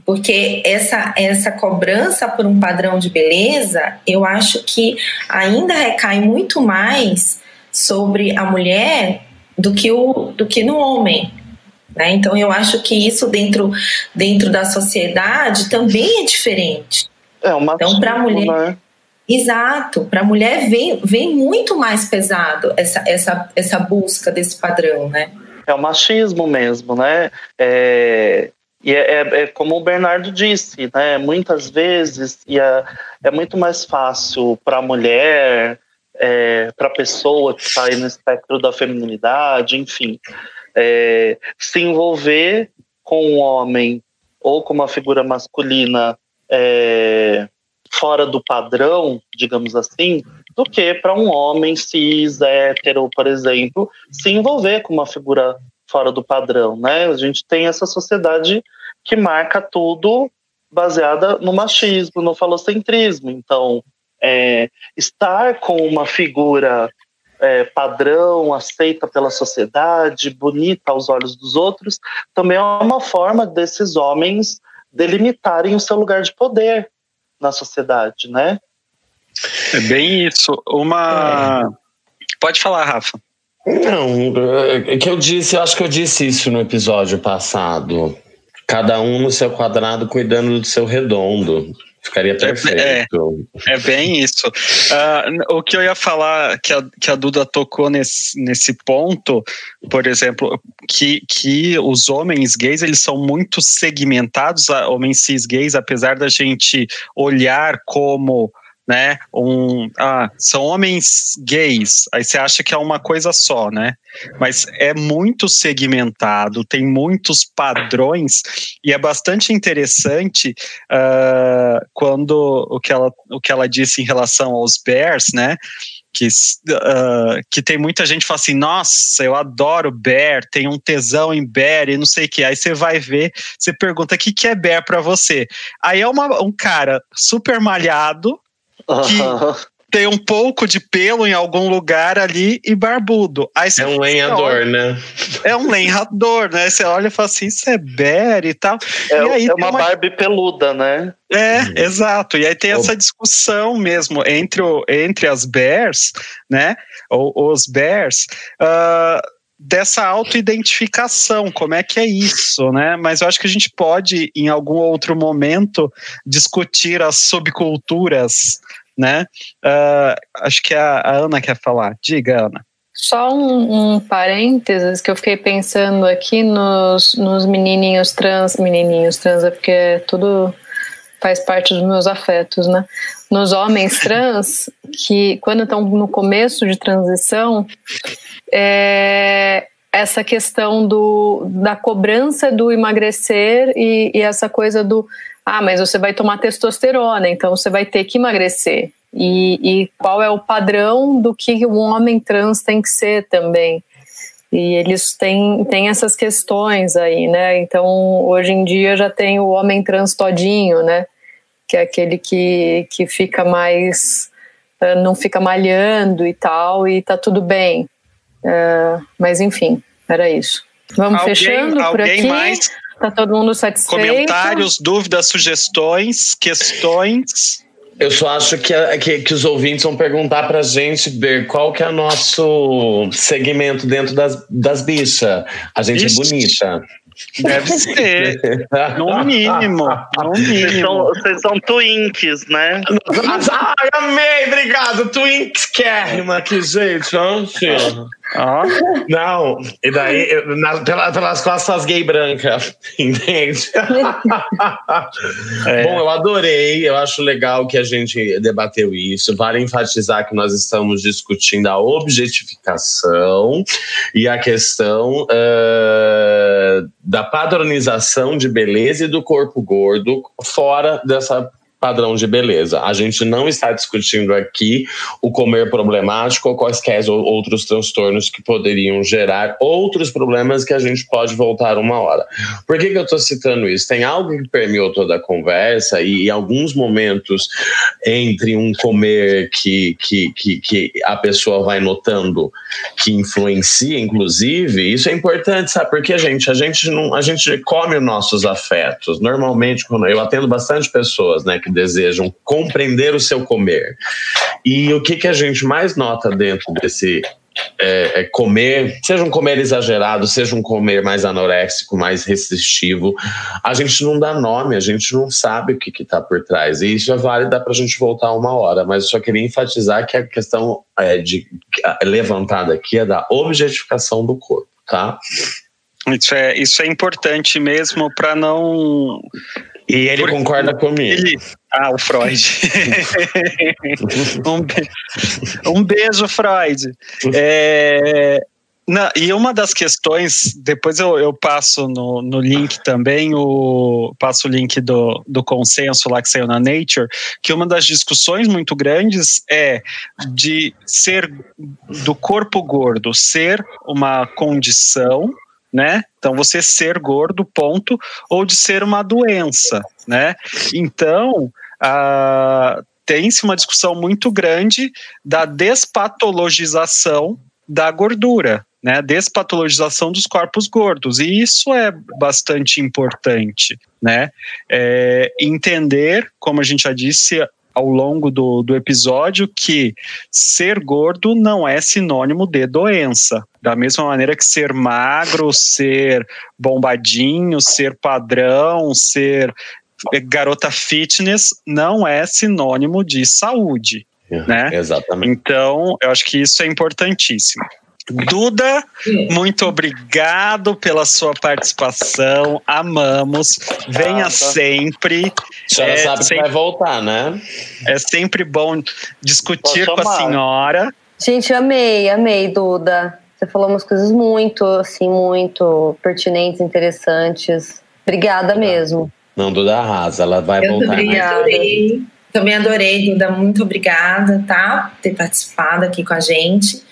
Porque essa, essa cobrança por um padrão de beleza, eu acho que ainda recai muito mais sobre a mulher do que, o, do que no homem. Né? Então, eu acho que isso dentro, dentro da sociedade também é diferente. É uma então, para a mulher. Né? Exato, para a mulher vem, vem muito mais pesado essa, essa, essa busca desse padrão, né? É o machismo mesmo, né? É, e é, é, é, como o Bernardo disse, né? Muitas vezes e é, é muito mais fácil para a mulher, é, para a pessoa que está aí no espectro da feminilidade, enfim, é, se envolver com um homem ou com uma figura masculina é, fora do padrão, digamos assim, do que para um homem cis, hétero, por exemplo, se envolver com uma figura fora do padrão, né? A gente tem essa sociedade que marca tudo baseada no machismo, no falocentrismo. Então, é, estar com uma figura é, padrão, aceita pela sociedade, bonita aos olhos dos outros, também é uma forma desses homens delimitarem o seu lugar de poder na sociedade, né? É bem isso. Uma. É. Pode falar, Rafa. Não, é que eu disse, eu acho que eu disse isso no episódio passado. Cada um no seu quadrado cuidando do seu redondo. Ficaria é, perfeito. É, é bem isso. Uh, o que eu ia falar, que a, que a Duda tocou nesse, nesse ponto, por exemplo, que, que os homens gays eles são muito segmentados, homens cis gays, apesar da gente olhar como né? Um, ah, são homens gays, aí você acha que é uma coisa só, né? Mas é muito segmentado, tem muitos padrões e é bastante interessante uh, quando o que, ela, o que ela disse em relação aos bears, né? Que, uh, que tem muita gente que fala assim, nossa, eu adoro bear, tem um tesão em bear e não sei o que. Aí você vai ver, você pergunta o que, que é bear para você. Aí é uma, um cara super malhado, que tem um pouco de pelo em algum lugar ali e barbudo. Aí é um lenhador, olha, né? É um lenhador, né? Você olha e fala assim, isso é bear e tal. É, e aí é uma, uma Barbie peluda, né? É, uhum. exato. E aí tem essa discussão mesmo entre, o, entre as bears, né? Ou os bears. Uh, dessa autoidentificação, como é que é isso, né? Mas eu acho que a gente pode, em algum outro momento, discutir as subculturas, né? Uh, acho que a, a, Ana quer falar. Diga, Ana. Só um, um parênteses que eu fiquei pensando aqui nos, nos menininhos trans, menininhos trans, é porque tudo faz parte dos meus afetos, né? Nos homens trans, que quando estão no começo de transição, é, essa questão do, da cobrança do emagrecer e, e, essa coisa do ah, mas você vai tomar testosterona, então você vai ter que emagrecer. E, e qual é o padrão do que um homem trans tem que ser também. E eles têm, têm essas questões aí, né? Então, hoje em dia já tem o homem trans todinho, né? Que é aquele que, que fica mais. Eh, não fica malhando e tal, e tá tudo bem. Uh, mas enfim, era isso. Vamos alguém, fechando por aqui. Mais tá todo mundo satisfeito? Comentários, dúvidas, sugestões, questões. Eu só acho que, que, que, os ouvintes vão perguntar pra gente ver qual que é o nosso segmento dentro das, das bichas. A gente Ixi. é bonita. Deve ser. No mínimo. No mínimo. Vocês são, vocês são twinks, né? Ai, amei, obrigado. Twinks Kérrima aqui, gente. Ah. Não, e daí, na, pela, pelas costas gay branca, entende? é. Bom, eu adorei, eu acho legal que a gente debateu isso. Vale enfatizar que nós estamos discutindo a objetificação e a questão uh, da padronização de beleza e do corpo gordo fora dessa padrão de beleza. A gente não está discutindo aqui o comer problemático ou quaisquer outros transtornos que poderiam gerar outros problemas que a gente pode voltar uma hora. Por que, que eu estou citando isso? Tem algo que permeou toda a conversa e em alguns momentos entre um comer que, que, que, que a pessoa vai notando que influencia, inclusive, isso é importante, sabe? Porque gente, a gente não, a gente come os nossos afetos. Normalmente, quando eu atendo bastante pessoas, né, que desejam compreender o seu comer. E o que, que a gente mais nota dentro desse é, é comer, seja um comer exagerado, seja um comer mais anoréxico, mais restritivo, a gente não dá nome, a gente não sabe o que está por trás. E isso é válido, dá para a gente voltar uma hora, mas eu só queria enfatizar que a questão é, de, levantada aqui é da objetificação do corpo, tá? Isso é, isso é importante mesmo para não e ele concorda comigo. Ele... Ah, o Freud. um, be... um, beijo, Freud. É... Não, e uma das questões, depois eu, eu passo no, no link também, o, passo o link do, do consenso lá que saiu na Nature, que uma das discussões muito grandes é de ser do corpo gordo ser uma condição né? Então você ser gordo, ponto, ou de ser uma doença, né? Então, tem-se uma discussão muito grande da despatologização da gordura, né? Despatologização dos corpos gordos. E isso é bastante importante, né? É, entender, como a gente já disse, ao longo do, do episódio que ser gordo não é sinônimo de doença. Da mesma maneira que ser magro, ser bombadinho, ser padrão, ser garota fitness não é sinônimo de saúde. né? Exatamente. Então, eu acho que isso é importantíssimo. Duda, muito obrigado pela sua participação. Amamos. Venha sempre. A senhora é sabe sempre, que vai voltar, né? É sempre bom discutir com a senhora. Gente, amei, amei, Duda. Você falou umas coisas muito, assim, muito pertinentes, interessantes. Obrigada mesmo. Não, Duda arrasa, ela vai Eu voltar. Obrigada. Adorei. Também adorei, Duda. Muito obrigada, tá? Por ter participado aqui com a gente.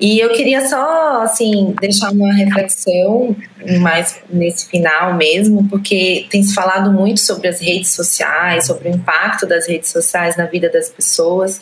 E eu queria só, assim, deixar uma reflexão mais nesse final mesmo, porque tem se falado muito sobre as redes sociais, sobre o impacto das redes sociais na vida das pessoas,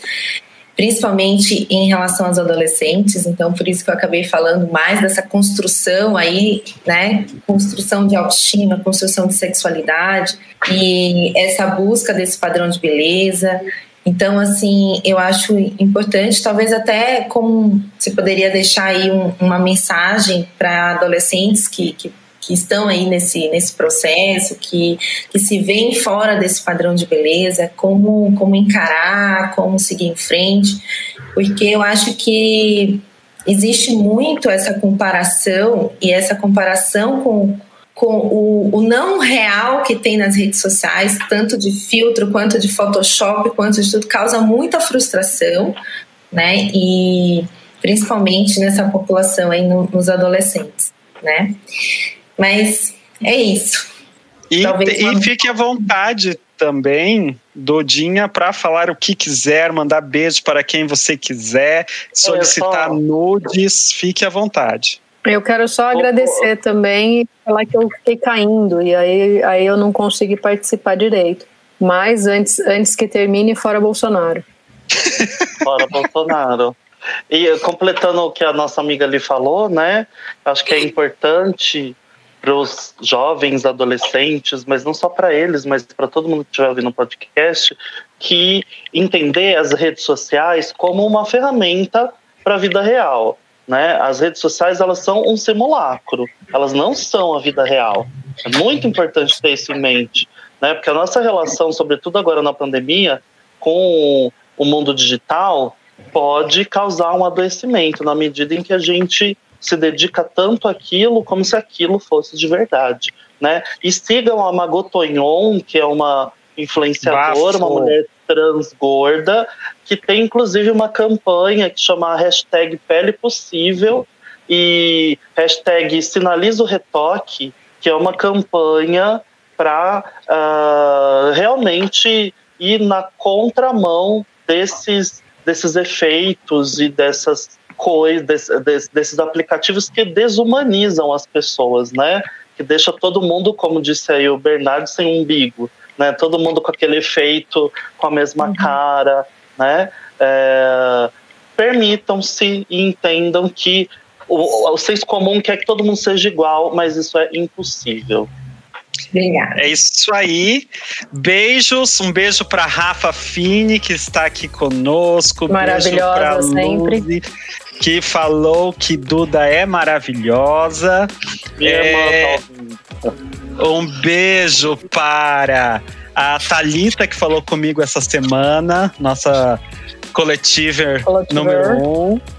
principalmente em relação aos adolescentes. Então, por isso que eu acabei falando mais dessa construção aí, né? Construção de autoestima, construção de sexualidade e essa busca desse padrão de beleza então, assim, eu acho importante, talvez até como você poderia deixar aí um, uma mensagem para adolescentes que, que, que, estão aí nesse, nesse processo, que, que se veem fora desse padrão de beleza, como, como encarar, como seguir em frente, porque eu acho que existe muito essa comparação e essa comparação com, com o, o, não real que tem nas redes sociais, tanto de filtro quanto de Photoshop, quanto de tudo, causa muita frustração, né? E principalmente nessa população aí no, nos adolescentes, né? Mas é isso. E, e fique à vontade também, Dodinha, para falar o que quiser, mandar beijo para quem você quiser, solicitar nudes, fique à vontade. Eu quero só agradecer também e falar que eu fiquei caindo e aí, aí eu não consegui participar direito. Mas antes, antes que termine, fora Bolsonaro. fora Bolsonaro. E completando o que a nossa amiga ali falou, né? Acho que é importante para os jovens, adolescentes, mas não só para eles, mas para todo mundo que estiver ouvindo o podcast, que entender as redes sociais como uma ferramenta para a vida real né? As redes sociais elas são um simulacro, elas não são a vida real. É muito importante ter isso em mente, né? Porque a nossa relação, sobretudo agora na pandemia, com o mundo digital pode causar um adoecimento na medida em que a gente se dedica tanto àquilo como se aquilo fosse de verdade, né? E sigam a Magot que é uma influenciadora, Bafo. uma mulher trans gorda, que tem inclusive uma campanha que chama hashtag Pele Possível e hashtag Sinaliza o Retoque, que é uma campanha para uh, ah, realmente ir na contramão desses, desses efeitos e dessas coisas, desses, desses aplicativos que desumanizam as pessoas, né? Que deixa todo mundo, como disse aí o Bernardo, sem umbigo, né? Todo mundo com aquele efeito, com a mesma uhum. cara, né? É, Permitam-se e entendam que o, o senso comum quer que todo mundo seja igual, mas isso é impossível. Obrigada. É isso aí. Beijos. Um beijo para Rafa Fini, que está aqui conosco. Maravilhosa sempre. Luzi, que falou que Duda é maravilhosa. Minha é... Tá um beijo para a Talita que falou comigo essa semana, nossa coletiver, coletiver. número um.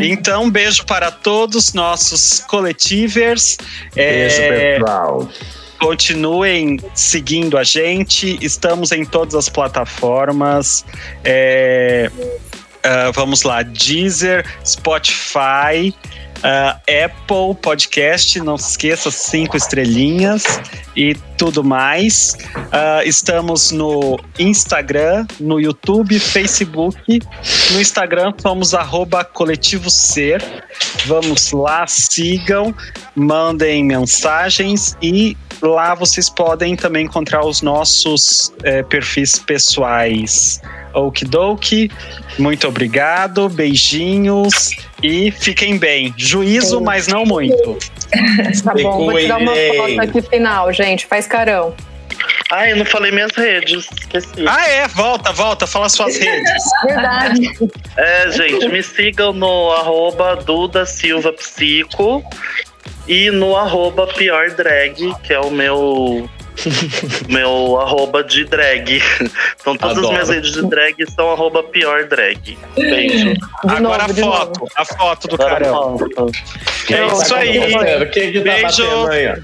Então, um beijo para todos nossos coletivers. Beijo, é, pessoal. Continuem seguindo a gente. Estamos em todas as plataformas. É, uh, vamos lá: Deezer, Spotify. Uh, Apple Podcast, não se esqueça, cinco estrelinhas. E tudo mais. Uh, estamos no Instagram, no YouTube, Facebook. No Instagram somos arroba coletivo ser. Vamos lá, sigam, mandem mensagens e lá vocês podem também encontrar os nossos eh, perfis pessoais. Okidoki, muito obrigado, beijinhos e fiquem bem. Juízo, mas não muito. tá bom, vou tirar uma foto aqui final, gente. Faz carão. Ah, eu não falei minhas redes, esqueci. Ah, é? Volta, volta, fala suas redes. Verdade. É, gente, me sigam no arroba Duda Silva Psico e no arroba Pior Drag, que é o meu meu arroba de drag. Então todas Adoro. as minhas redes de drag são arroba pior drag. Beijo. Agora novo, a foto. A foto do Agora carão. É isso aí. Quem que tá Beijo. Aí,